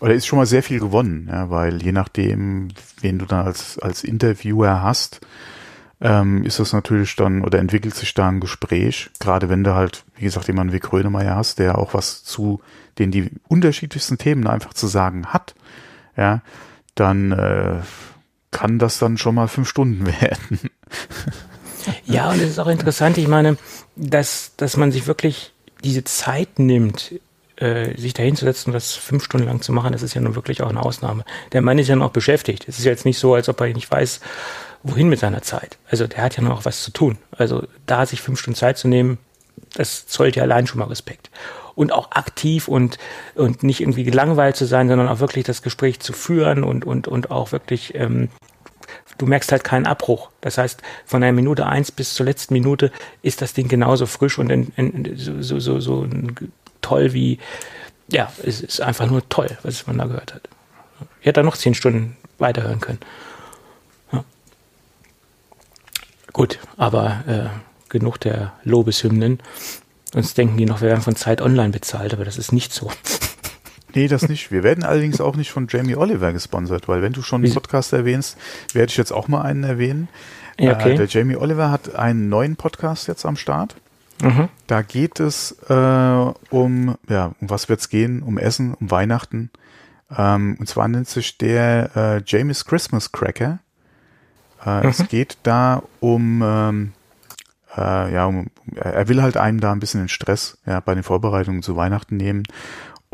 oder ist schon mal sehr viel gewonnen, ja, weil je nachdem, wen du dann als, als Interviewer hast, ähm, ist das natürlich dann oder entwickelt sich da ein Gespräch, gerade wenn du halt, wie gesagt, jemanden wie Grönemeyer hast, der auch was zu den die unterschiedlichsten Themen einfach zu sagen hat, ja, dann äh, kann das dann schon mal fünf Stunden [laughs] werden. Ja, und es ist auch interessant, ich meine, dass, dass man sich wirklich diese Zeit nimmt, äh, sich dahin zu setzen und das fünf Stunden lang zu machen, das ist ja nun wirklich auch eine Ausnahme. Der Mann ist ja noch beschäftigt. Es ist jetzt nicht so, als ob er nicht weiß, wohin mit seiner Zeit. Also der hat ja noch was zu tun. Also da sich fünf Stunden Zeit zu nehmen, das zollt ja allein schon mal Respekt. Und auch aktiv und, und nicht irgendwie gelangweilt zu sein, sondern auch wirklich das Gespräch zu führen und, und, und auch wirklich ähm, du merkst halt keinen Abbruch. Das heißt, von der Minute eins bis zur letzten Minute ist das Ding genauso frisch und in, in, so, so, so, so toll wie, ja, es ist einfach nur toll, was man da gehört hat. Ich hätte da noch zehn Stunden weiterhören können. Ja. Gut, aber äh, genug der Lobeshymnen. Sonst denken die noch, wir werden von Zeit Online bezahlt, aber das ist nicht so. [laughs] Nee, das nicht. Wir werden allerdings auch nicht von Jamie Oliver gesponsert, weil wenn du schon einen? Podcast erwähnst, werde ich jetzt auch mal einen erwähnen. Ja, okay. Äh, der Jamie Oliver hat einen neuen Podcast jetzt am Start. Mhm. Da geht es äh, um, ja, um was wird's gehen? Um Essen, um Weihnachten. Ähm, und zwar nennt sich der äh, Jamie's Christmas Cracker. Äh, Es geht da um, ähm, äh, ja, um, er will halt einem da ein bisschen den Stress ja, bei den Vorbereitungen zu Weihnachten nehmen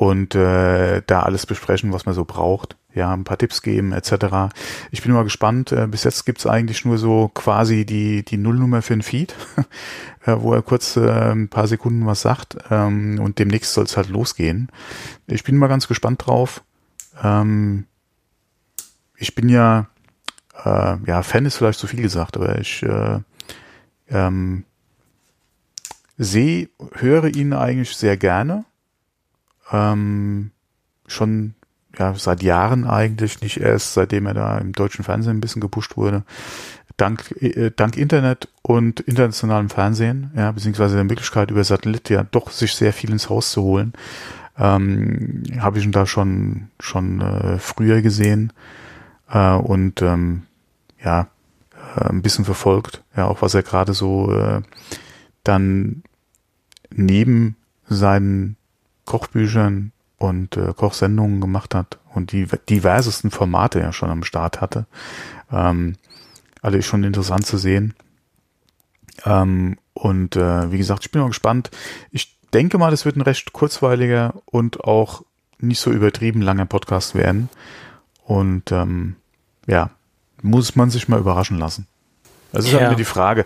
und äh, da alles besprechen, was man so braucht. Ja, ein paar Tipps geben etc. Ich bin mal gespannt. Äh, bis jetzt gibt's eigentlich nur so quasi die die Nullnummer für den Feed, [laughs] äh, wo er kurz äh, ein paar Sekunden was sagt ähm, und demnächst soll's halt losgehen. Ich bin mal ganz gespannt drauf. Ähm, ich bin ja äh, ja Fan ist vielleicht zu viel gesagt, aber ich äh, ähm, sehe, höre ihn eigentlich sehr gerne ähm, schon ja seit Jahren eigentlich, nicht erst seitdem er da im deutschen Fernsehen ein bisschen gepusht wurde. Dank, äh, dank Internet und internationalem Fernsehen, ja, beziehungsweise der Möglichkeit über Satellit ja doch sich sehr viel ins Haus zu holen, ähm, habe ich ihn da schon schon äh, früher gesehen äh, und ähm, ja äh, ein bisschen verfolgt, ja auch was er gerade so äh, dann neben seinen Kochbüchern und äh, Kochsendungen gemacht hat und die diversesten Formate ja schon am Start hatte. Ähm, alle ist schon interessant zu sehen. Ähm, und äh, wie gesagt, ich bin mal gespannt. Ich denke mal, das wird ein recht kurzweiliger und auch nicht so übertrieben langer Podcast werden. Und ähm, ja, muss man sich mal überraschen lassen. Das ist Ja. halt immer die Frage.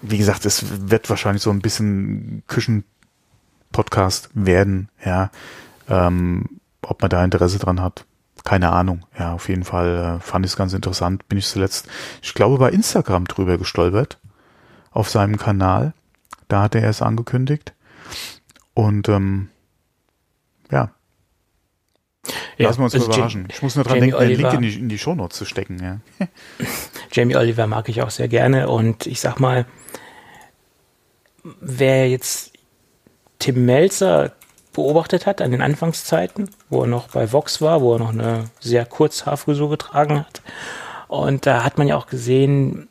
Wie gesagt, es wird wahrscheinlich so ein bisschen Küchen-Podcast werden, ja. Ähm, ob man da Interesse dran hat, keine Ahnung. Ja, auf jeden Fall äh, fand ich es ganz interessant. Bin ich zuletzt, ich glaube, bei Instagram drüber gestolpert auf seinem Kanal. Da hat er es angekündigt. Und ähm, ja, Ja, lassen wir uns also überraschen. Ich muss nur dran Jamie denken, den Link in die, in die Shownotes zu stecken. Ja. [laughs] Jamie Oliver mag ich auch sehr gerne und ich sag mal, wer jetzt Tim Melzer beobachtet hat an den Anfangszeiten, wo er noch bei Vox war, wo er noch eine sehr kurze Haarfrisur getragen hat. Und da hat man ja auch gesehen,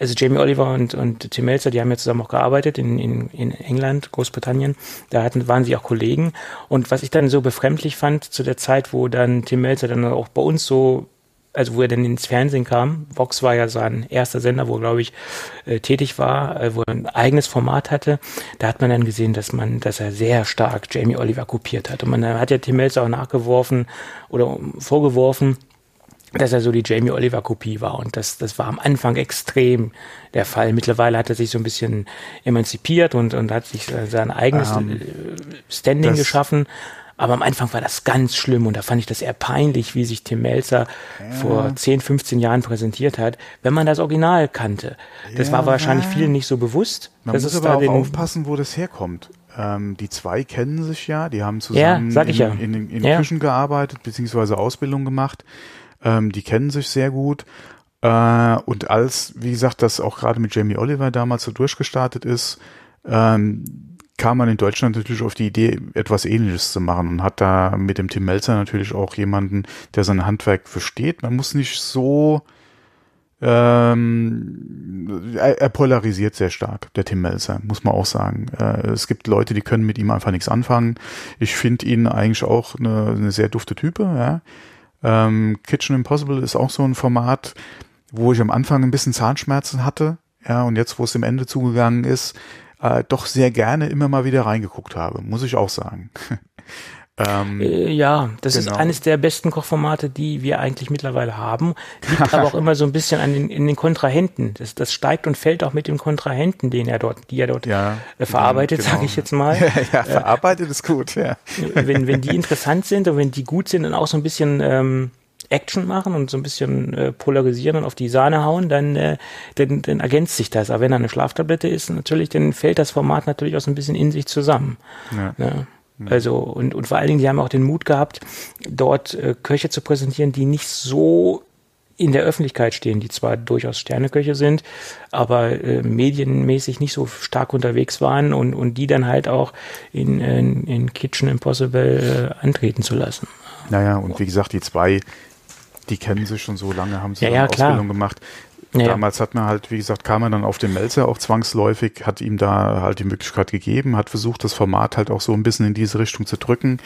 also Jamie Oliver und, und Tim Melzer, die haben ja zusammen auch gearbeitet in, in, in England, Großbritannien. Da hatten, waren sie auch Kollegen. Und was ich dann so befremdlich fand zu der Zeit, wo dann Tim Melzer dann auch bei uns so also wo er dann ins Fernsehen kam. Vox war ja sein erster Sender, wo er, glaube ich, äh, tätig war, äh, wo er ein eigenes Format hatte. Da hat man dann gesehen, dass man, dass er sehr stark Jamie Oliver kopiert hat. Und man hat ja Tim Melzer auch nachgeworfen oder vorgeworfen, dass er so die Jamie Oliver Kopie war. Und das, das war am Anfang extrem der Fall. Mittlerweile hat er sich so ein bisschen emanzipiert und, und hat sich sein eigenes Ähm, äh, Standing geschaffen. Aber am Anfang war das ganz schlimm und da fand ich das eher peinlich, wie sich Tim Melzer ja. vor 10, 15 Jahren präsentiert hat, wenn man das Original kannte. Das ja. war wahrscheinlich vielen nicht so bewusst. Man muss aber auch aufpassen, wo das herkommt. Ähm, die zwei kennen sich ja, die haben zusammen ja, in, ja. in, in, in Küchen gearbeitet, beziehungsweise Ausbildung gemacht. Ähm, die kennen sich sehr gut. Äh, und als, wie gesagt, das auch gerade mit Jamie Oliver damals so durchgestartet ist, ähm, kam man in Deutschland natürlich auf die Idee, etwas Ähnliches zu machen und hat da mit dem Tim Melzer natürlich auch jemanden, der sein Handwerk versteht. Man muss nicht so, ähm, er, er polarisiert sehr stark, der Tim Melzer, muss man auch sagen. Äh, es gibt Leute, die können mit ihm einfach nichts anfangen. Ich finde ihn eigentlich auch eine, eine sehr dufte Type. Ja. Ähm, Kitchen Impossible ist auch so ein Format, wo ich am Anfang ein bisschen Zahnschmerzen hatte. Ja, und jetzt, wo es dem Ende zugegangen ist, äh, doch sehr gerne immer mal wieder reingeguckt habe, muss ich auch sagen. [laughs] Ähm, äh, ja, das genau. ist eines der besten Kochformate, die wir eigentlich mittlerweile haben. Liegt aber auch [laughs] immer so ein bisschen an den, in den Kontrahenten. Das, das steigt und fällt auch mit dem Kontrahenten, den er dort, die er dort ja, äh, verarbeitet, genau. sage ich jetzt mal. [laughs] ja, verarbeitet äh, ist gut, ja. Wenn, wenn die interessant sind und wenn die gut sind und auch so ein bisschen ähm, Action machen und so ein bisschen äh, polarisieren und auf die Sahne hauen, dann, äh, dann, dann ergänzt sich das. Aber wenn da eine Schlaftablette ist, natürlich, dann fällt das Format natürlich auch so ein bisschen in sich zusammen. Ja. ja. Mhm. Also, und, und vor allen Dingen, die haben auch den Mut gehabt, dort äh, Köche zu präsentieren, die nicht so in der Öffentlichkeit stehen, die zwar durchaus Sterneköche sind, aber äh, medienmäßig nicht so stark unterwegs waren und, und die dann halt auch in, in, in Kitchen Impossible äh, antreten zu lassen. Naja, und wie gesagt, die zwei die kennen sich schon so lange, haben sie ja, ja, Ausbildung gemacht. Ja, Damals hat man halt, wie gesagt, kam man dann auf den Melzer auch zwangsläufig, hat ihm da halt die Möglichkeit gegeben, hat versucht, das Format halt auch so ein bisschen in diese Richtung zu drücken.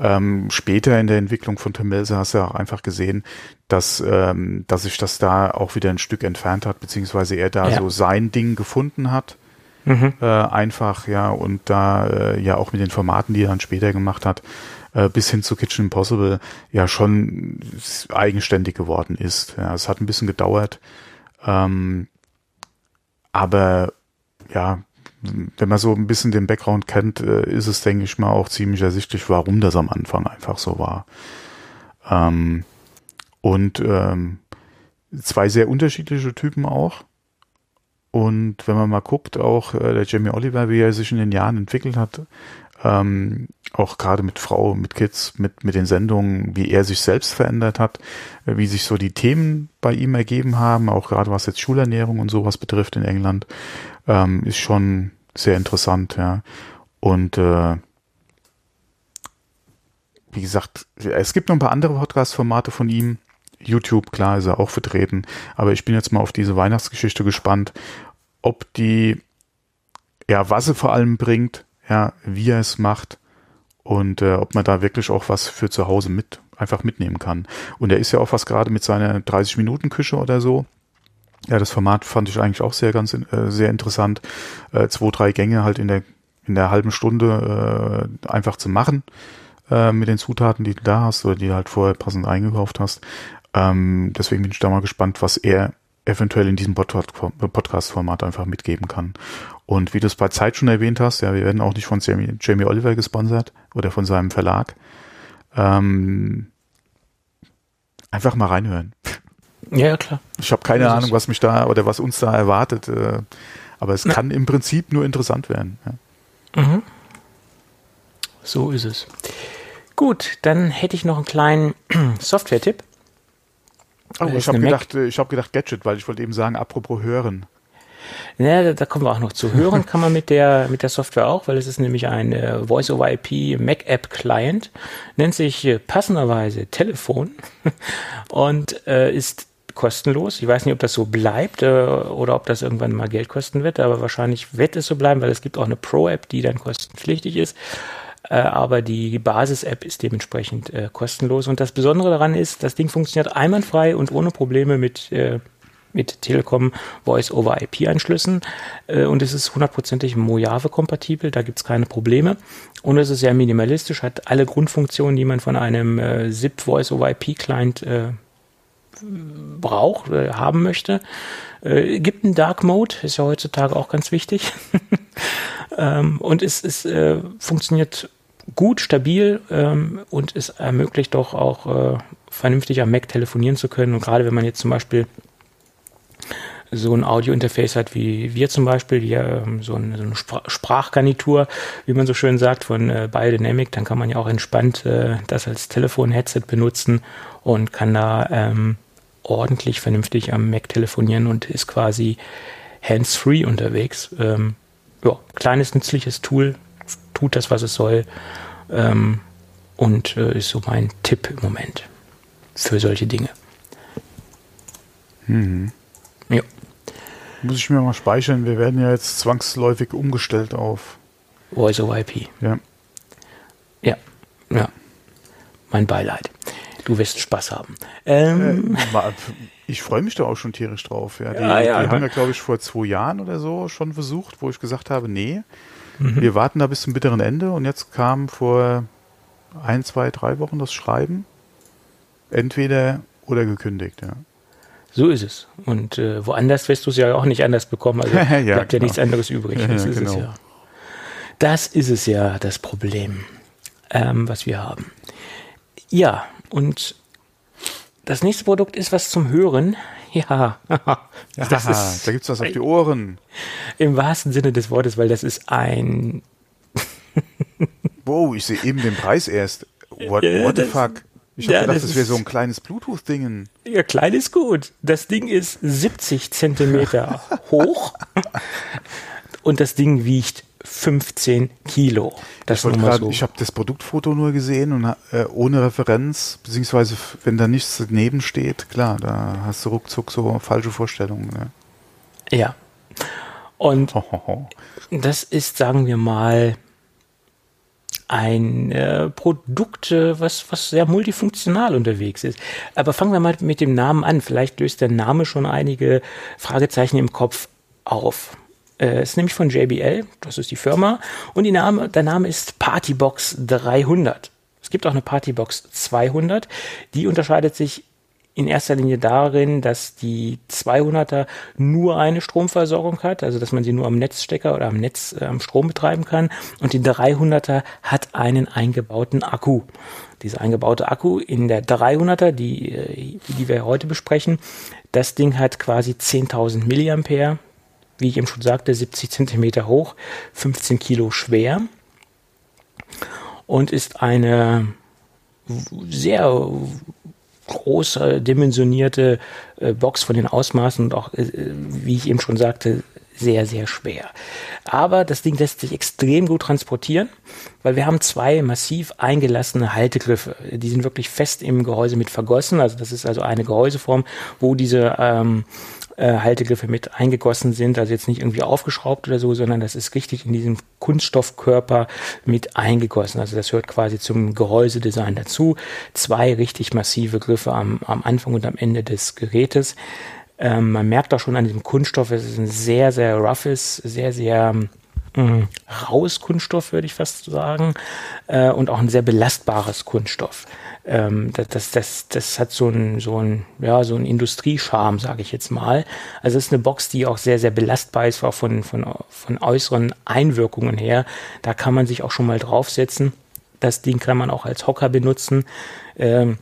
Ähm, später in der Entwicklung von Tim Melzer hast du auch einfach gesehen, dass, ähm, dass sich das da auch wieder ein Stück entfernt hat, beziehungsweise er da so sein Ding gefunden hat. Mhm. Äh, einfach, ja, und da äh, ja auch mit den Formaten, die er dann später gemacht hat, äh, bis hin zu Kitchen Impossible ja schon eigenständig geworden ist. Ja, es hat ein bisschen gedauert. Ähm, aber ja, wenn man so ein bisschen den Background kennt, äh, ist es, denke ich mal, auch ziemlich ersichtlich, warum das am Anfang einfach so war. Ähm, und ähm, zwei sehr unterschiedliche Typen auch. Und wenn man mal guckt, auch äh, der Jamie Oliver, wie er sich in den Jahren entwickelt hat, ähm, auch gerade mit Frau, mit Kids, mit, mit den Sendungen, wie er sich selbst verändert hat, äh, wie sich so die Themen bei ihm ergeben haben, auch gerade was jetzt Schulernährung und sowas betrifft in England, ähm, ist schon sehr interessant, ja. Und äh, wie gesagt, es gibt noch ein paar andere Podcast-Formate von ihm. YouTube, klar, ist er auch vertreten. Aber ich bin jetzt mal auf diese Weihnachtsgeschichte gespannt, ob die, ja, was sie vor allem bringt, ja, wie er es macht und äh, ob man da wirklich auch was für zu Hause mit einfach mitnehmen kann. Und er ist ja auch was gerade mit seiner 30 Minuten Küche oder so. Ja, das Format fand ich eigentlich auch sehr ganz äh, sehr interessant. Äh, zwei, drei Gänge halt in der in der halben Stunde äh, einfach zu machen äh, mit den Zutaten, die du da hast oder die du halt vorher passend eingekauft hast. Ähm, deswegen bin ich da mal gespannt, was er eventuell in diesem Podcast-Format einfach mitgeben kann. Und wie du es bei Zeit schon erwähnt hast, ja, wir werden auch nicht von Jamie, Jamie Oliver gesponsert oder von seinem Verlag. Ähm, einfach mal reinhören. Ja, klar. Ich habe keine Ahnung, was mich da oder was uns da erwartet, äh, aber es Na. kann im Prinzip nur interessant werden. Ja. Mhm. So ist es. Gut, dann hätte ich noch einen kleinen [clears throat] Software-Tipp. Oh, ich habe gedacht, äh, ich habe gedacht Gadget, weil ich wollte eben sagen, apropos hören. Ja, da, da kommen wir auch noch zu. Hören kann man mit der, mit der Software auch, weil es ist nämlich ein äh, Voice-over-IP Mac-App-Client, nennt sich äh, passenderweise Telefon [laughs] und äh, ist kostenlos. Ich weiß nicht, ob das so bleibt äh, oder ob das irgendwann mal Geld kosten wird, aber wahrscheinlich wird es so bleiben, weil es gibt auch eine Pro-App, die dann kostenpflichtig ist. Äh, aber die Basis-App ist dementsprechend äh, kostenlos. Und das Besondere daran ist, das Ding funktioniert einwandfrei und ohne Probleme mit äh, mit Telekom Voice-over-IP-Anschlüssen äh, und es ist hundertprozentig Mojave-kompatibel, da gibt es keine Probleme und es ist sehr minimalistisch, hat alle Grundfunktionen, die man von einem äh, SIP Voice-over-IP-Client äh, braucht, äh, haben möchte. Äh, gibt einen Dark Mode, ist ja heutzutage auch ganz wichtig. [laughs] ähm, und es, es äh, funktioniert gut, stabil ähm, und es ermöglicht doch auch äh, vernünftig am Mac telefonieren zu können. Und gerade wenn man jetzt zum Beispiel so ein Audio-Interface hat wie wir zum Beispiel, hier ähm, so, eine, so eine Sprachgarnitur, wie man so schön sagt, von äh, Biodynamic, dann kann man ja auch entspannt äh, das als Telefon-Headset benutzen und kann da ähm, ordentlich vernünftig am Mac telefonieren und ist quasi hands-free unterwegs. Ähm, ja, kleines nützliches Tool, tut das, was es soll ähm, und äh, ist so mein Tipp im Moment für solche Dinge. Mhm. Ja. Muss ich mir mal speichern. Wir werden ja jetzt zwangsläufig umgestellt auf Voice over IP. Ja. Ja. Ja. Mein Beileid. Du wirst Spaß haben. Ähm, äh, ich freue mich da auch schon tierisch drauf. Ja, die, ja, ja, die haben ja, glaube ich, vor zwei Jahren oder so schon versucht, wo ich gesagt habe, nee, mhm. wir warten da bis zum bitteren Ende. Und jetzt kam vor ein, zwei, drei Wochen das Schreiben. Entweder oder gekündigt, ja. So ist es. Und äh, woanders wirst du es ja auch nicht anders bekommen. Also [laughs] ja, bleibt genau. ja nichts anderes übrig. [laughs] Das, ja, ist genau. es ja. das ist es ja, das Problem, ähm, was wir haben. Ja, und das nächste Produkt ist was zum Hören. [laughs] Ja, das ja, ist, da gibt's was auf die Ohren. Im wahrsten Sinne des Wortes, weil das ist ein. [laughs] wow, ich sehe eben den Preis erst. What, what the fuck? Ich habe Ja, gedacht, das das wäre so ein kleines Bluetooth-Dingen. Ja, klein ist gut. Das Ding ist 70 Zentimeter [laughs] hoch und das Ding wiegt 15 Kilo. Das Ich, grad- so. ich habe das Produktfoto nur gesehen und äh, ohne Referenz, beziehungsweise wenn da nichts daneben steht, klar, da hast du ruckzuck so falsche Vorstellungen. Ne? Ja. Und Hohoho. das ist, sagen wir mal, ein äh, Produkt, äh, was, was sehr multifunktional unterwegs ist. Aber fangen wir mal mit dem Namen an. Vielleicht löst der Name schon einige Fragezeichen im Kopf auf. Äh, es ist nämlich von JBL, das ist die Firma, und die Name, der Name ist Partybox 300. Es gibt auch eine Partybox 200, die unterscheidet sich in erster Linie darin, dass die 200er nur eine Stromversorgung hat, also dass man sie nur am Netzstecker oder am Netz äh, am Strom betreiben kann und die 300er hat einen eingebauten Akku. Dieser eingebaute Akku in der 300er, die, äh, die wir heute besprechen, das Ding hat quasi 10.000 Milliampere, wie ich eben schon sagte, 70 Zentimeter hoch, 15 Kilo schwer und ist eine sehr große, dimensionierte äh, Box von den Ausmaßen und auch, äh, wie ich eben schon sagte, sehr, sehr schwer. Aber das Ding lässt sich extrem gut transportieren, weil wir haben zwei massiv eingelassene Haltegriffe. Die sind wirklich fest im Gehäuse mit vergossen. Also das ist also eine Gehäuseform, wo diese ähm, äh, Haltegriffe mit eingegossen sind, also jetzt nicht irgendwie aufgeschraubt oder so, sondern das ist richtig in diesem Kunststoffkörper mit eingegossen. Also das hört quasi zum Gehäusedesign dazu. Zwei richtig massive Griffe am, am Anfang und am Ende des Gerätes. Ähm, man merkt auch schon an diesem Kunststoff, es ist ein sehr, sehr roughes, sehr, sehr mh, raues Kunststoff, würde ich fast sagen, äh, und auch ein sehr belastbares Kunststoff. Ähm, das, das, das, das hat so ein, so ein, ja, so ein Industriescharme, sage ich jetzt mal. Also es ist eine Box, die auch sehr, sehr belastbar ist, auch von, von, von äußeren Einwirkungen her. Da kann man sich auch schon mal draufsetzen. Das Ding kann man auch als Hocker benutzen. Ähm,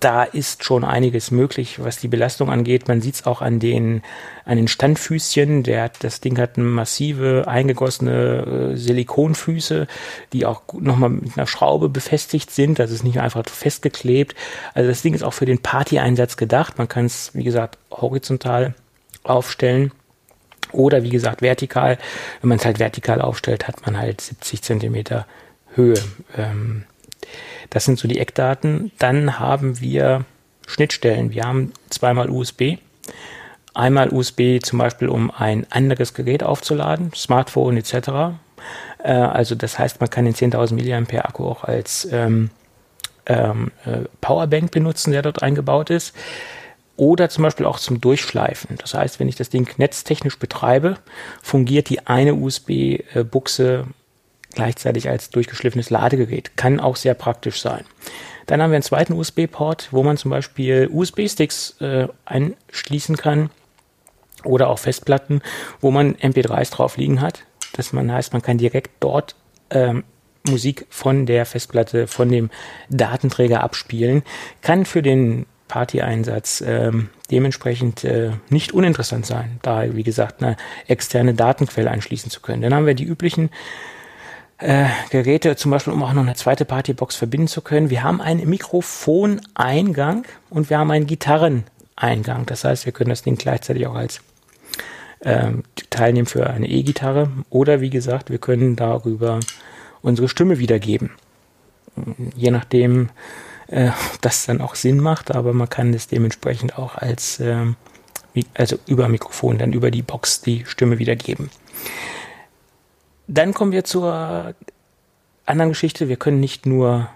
da ist schon einiges möglich, was die Belastung angeht. Man sieht es auch an den, an den Standfüßchen. Der, hat- das Ding hat massive eingegossene äh, Silikonfüße, die auch nochmal mit einer Schraube befestigt sind. Das ist nicht einfach festgeklebt. Also das Ding ist auch für den Party-Einsatz gedacht. Man kann es, wie gesagt, horizontal aufstellen. Oder wie gesagt, vertikal. Wenn man es halt vertikal aufstellt, hat man halt 70 Zentimeter Höhe. Ähm, das sind so die Eckdaten. Dann haben wir Schnittstellen. Wir haben zweimal USB. Einmal USB zum Beispiel, um ein anderes Gerät aufzuladen, Smartphone etc. Äh, also das heißt, man kann den 10.000 mAh Akku auch als ähm, ähm, äh, Powerbank benutzen, der dort eingebaut ist. Oder zum Beispiel auch zum Durchschleifen. Das heißt, wenn ich das Ding netztechnisch betreibe, fungiert die eine USB-Buchse gleichzeitig als durchgeschliffenes Ladegerät. Kann auch sehr praktisch sein. Dann haben wir einen zweiten USB-Port, wo man zum Beispiel USB-Sticks äh, einschließen kann oder auch Festplatten, wo man MP3s drauf liegen hat. Das heißt, man kann direkt dort ähm, Musik von der Festplatte, von dem Datenträger abspielen, kann für den Party-Einsatz ähm, dementsprechend äh, nicht uninteressant sein, da, wie gesagt, eine externe Datenquelle anschließen zu können. Dann haben wir die üblichen äh, Geräte, zum Beispiel, um auch noch eine zweite Partybox verbinden zu können. Wir haben einen Mikrofoneingang und wir haben einen Gitarreneingang. Das heißt, wir können das Ding gleichzeitig auch als ähm, teilnehmen für eine E-Gitarre oder wie gesagt, wir können darüber unsere Stimme wiedergeben. Je nachdem, äh, das dann auch Sinn macht, aber man kann es dementsprechend auch als ähm, also über Mikrofon dann über die Box die Stimme wiedergeben. Dann kommen wir zur anderen Geschichte. Wir können nicht nur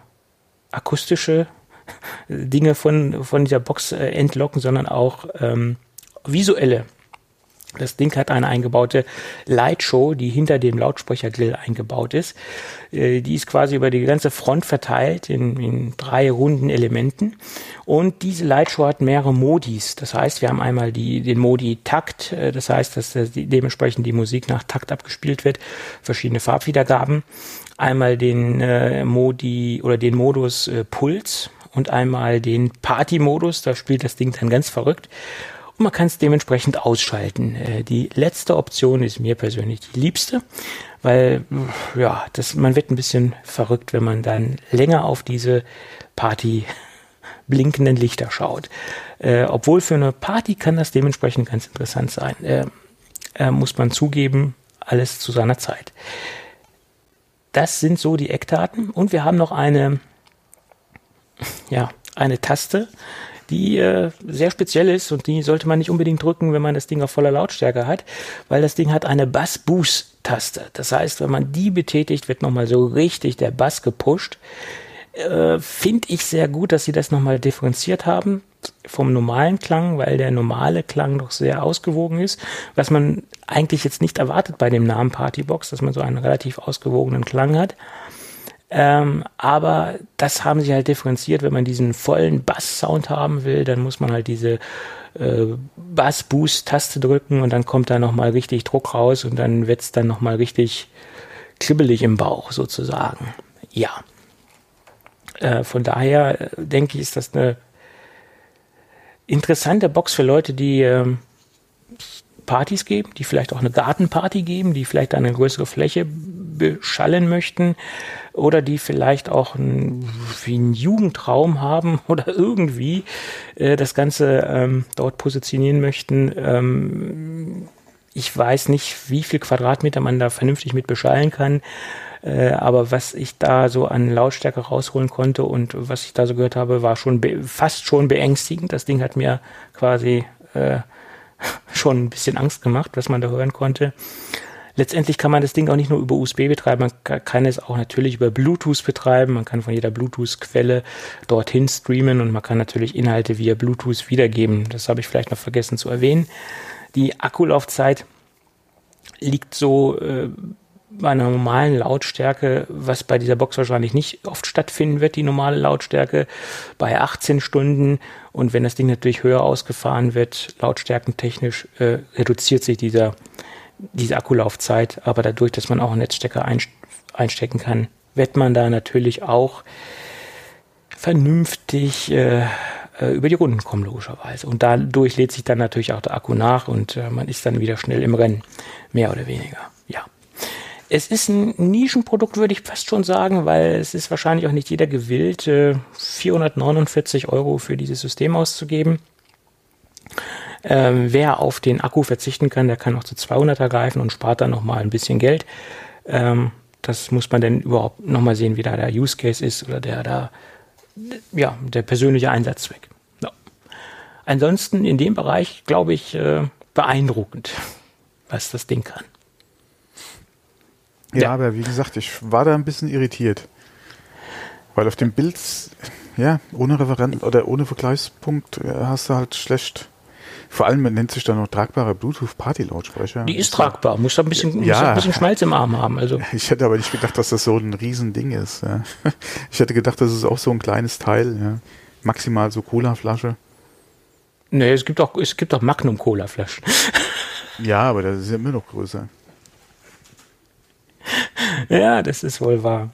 akustische [laughs] Dinge von, von dieser Box äh, entlocken, sondern auch ähm, visuelle das Ding hat eine eingebaute Lightshow, die hinter dem Lautsprechergrill eingebaut ist. Äh, die ist quasi über die ganze Front verteilt in, in drei runden Elementen. Und diese Lightshow hat mehrere Modis. Das heißt, wir haben einmal die, den Modi Takt. Äh, das heißt, dass dementsprechend die Musik nach Takt abgespielt wird. Verschiedene Farbwiedergaben. Einmal den äh, Modi oder den Modus Puls und einmal den Party-Modus. Da spielt das Ding dann ganz verrückt und man kann es dementsprechend ausschalten. Äh, die letzte Option ist mir persönlich die liebste, weil ja, das, man wird ein bisschen verrückt, wenn man dann länger auf diese Party [laughs] blinkenden Lichter schaut. Äh, obwohl für eine Party kann das dementsprechend ganz interessant sein. Äh, äh, muss man zugeben, alles zu seiner Zeit. Das sind so die Eckdaten und wir haben noch eine, ja, eine Taste, die äh, sehr speziell ist und die sollte man nicht unbedingt drücken, wenn man das Ding auf voller Lautstärke hat, weil das Ding hat eine Bass-Boost-Taste. Das heißt, wenn man die betätigt, wird nochmal so richtig der Bass gepusht. Äh, Finde ich sehr gut, dass sie das nochmal differenziert haben vom normalen Klang, weil der normale Klang doch sehr ausgewogen ist, was man eigentlich jetzt nicht erwartet bei dem Namen Partybox, dass man so einen relativ ausgewogenen Klang hat. Ähm, aber das haben sie halt differenziert. Wenn man diesen vollen Bass-Sound haben will, dann muss man halt diese äh, Bass-Boost-Taste drücken und dann kommt da nochmal richtig Druck raus und dann wird's dann nochmal richtig kribbelig im Bauch sozusagen. Ja. Äh, von daher äh, denke ich, ist das eine interessante Box für Leute, die ähm, Partys geben, die vielleicht auch eine Gartenparty geben, die vielleicht eine größere Fläche beschallen möchten oder die vielleicht auch ein, wie einen Jugendraum haben [laughs] oder irgendwie äh, das Ganze ähm, dort positionieren möchten. Ähm, ich weiß nicht, wie viel Quadratmeter man da vernünftig mit beschallen kann. Äh, aber was ich da so an Lautstärke rausholen konnte und was ich da so gehört habe, war schon fast schon beängstigend. Das Ding hat mir quasi äh, [laughs] schon ein bisschen Angst gemacht, was man da hören konnte. Letztendlich kann man das Ding auch nicht nur über USB betreiben, man kann es auch natürlich über Bluetooth betreiben. Man kann von jeder Bluetooth-Quelle dorthin streamen und man kann natürlich Inhalte via Bluetooth wiedergeben. Das habe ich vielleicht noch vergessen zu erwähnen. Die Akkulaufzeit liegt so äh, bei einer normalen Lautstärke, was bei dieser Box wahrscheinlich nicht oft stattfinden wird, die normale Lautstärke, bei 18 Stunden. Und wenn das Ding natürlich höher ausgefahren wird, lautstärkentechnisch, äh, reduziert sich dieser, diese Akkulaufzeit. Aber dadurch, dass man auch einen Netzstecker einstecken kann, wird man da natürlich auch vernünftig äh, äh, über die Runden kommen, logischerweise. Und dadurch lädt sich dann natürlich auch der Akku nach und äh, man ist dann wieder schnell im Rennen, mehr oder weniger. Ja. Es ist ein Nischenprodukt, würde ich fast schon sagen, weil es ist wahrscheinlich auch nicht jeder gewillt, 449 äh, Euro für dieses System auszugeben. Ähm, wer auf den Akku verzichten kann, der kann auch zu 200er greifen und spart dann nochmal ein bisschen Geld. Ähm, das muss man dann überhaupt nochmal sehen, wie da der Use Case ist oder der da, ja, der persönliche Einsatzzweck. Ja. Ansonsten in dem Bereich, glaube ich, äh, beeindruckend, was das Ding kann. Ja, ja, aber wie gesagt, ich war da ein bisschen irritiert. Weil auf dem Bild, ja, ohne Referent oder ohne Vergleichspunkt äh, hast du halt schlecht. Vor allem man nennt sich da noch tragbare Bluetooth-Party-Lautsprecher. Die ist tragbar, muss ein bisschen, ja. ein bisschen Schmalz im Arm haben. Also. [laughs] Ich hätte aber nicht gedacht, dass das so ein Riesending ist. Ja. [laughs] Ich hätte gedacht, das ist auch so ein kleines Teil. Ja. Maximal so Cola-Flasche. Nee, es gibt auch, es gibt auch Magnum-Cola-Flaschen. [laughs] Ja, aber das ist ja immer noch größer. ja, das ist wohl wahr.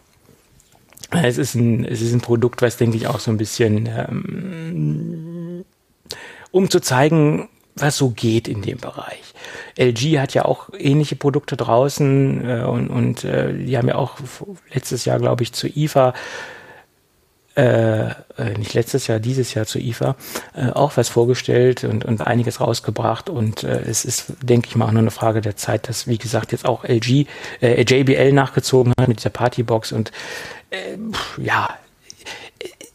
Es ist ein, es ist ein Produkt, was denke ich auch so ein bisschen, ähm, um zu zeigen, was so geht in dem Bereich. LG hat ja auch ähnliche Produkte draußen äh, und, und äh, die haben ja auch letztes Jahr, glaube ich, zu IFA äh, äh, nicht letztes Jahr, dieses Jahr zu IFA, äh, auch was vorgestellt und, und einiges rausgebracht. Und äh, es ist, denke ich mal, auch nur eine Frage der Zeit, dass, wie gesagt, jetzt auch LG, äh, JBL nachgezogen hat mit dieser Partybox. Und äh, ja,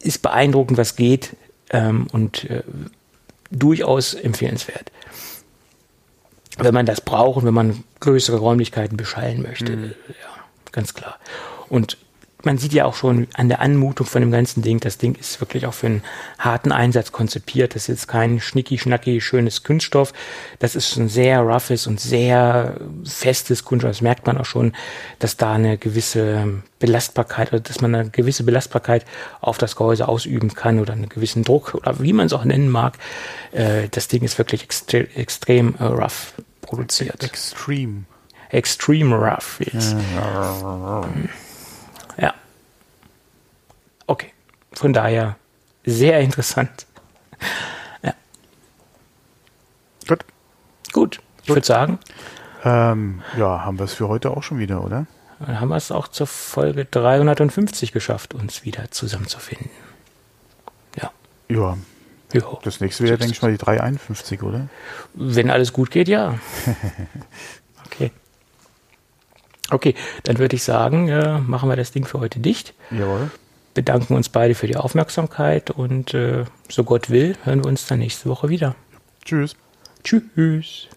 ist beeindruckend, was geht ähm, und äh, durchaus empfehlenswert. Wenn man das braucht und wenn man größere Räumlichkeiten beschallen möchte, mhm. ja, ganz klar. Und man sieht ja auch schon an der Anmutung von dem ganzen Ding, das Ding ist wirklich auch für einen harten Einsatz konzipiert. Das ist jetzt kein schnicki-schnacki schönes Kunststoff. Das ist ein sehr roughes und sehr festes Kunststoff. Das merkt man auch schon, dass da eine gewisse Belastbarkeit oder dass man eine gewisse Belastbarkeit auf das Gehäuse ausüben kann oder einen gewissen Druck oder wie man es auch nennen mag. Äh, das Ding ist wirklich extre extrem äh, rough produziert. Extreme. Extreme rough, yes. Ja. Okay. Von daher sehr interessant. Ja. Gut. Gut. Ich würde sagen. Ähm, ja, haben wir es für heute auch schon wieder, oder? Dann haben wir es auch zur Folge 350 geschafft, uns wieder zusammenzufinden. Ja. Ja. ja. Das nächste wäre, denke ich mal, die 351, oder? Wenn alles gut geht, ja. [laughs] okay. Okay, dann würde ich sagen, äh, machen wir das Ding für heute dicht. Jawohl bedanken uns beide für die Aufmerksamkeit und äh, so Gott will, hören wir uns dann nächste Woche wieder. Tschüss. Tschüss.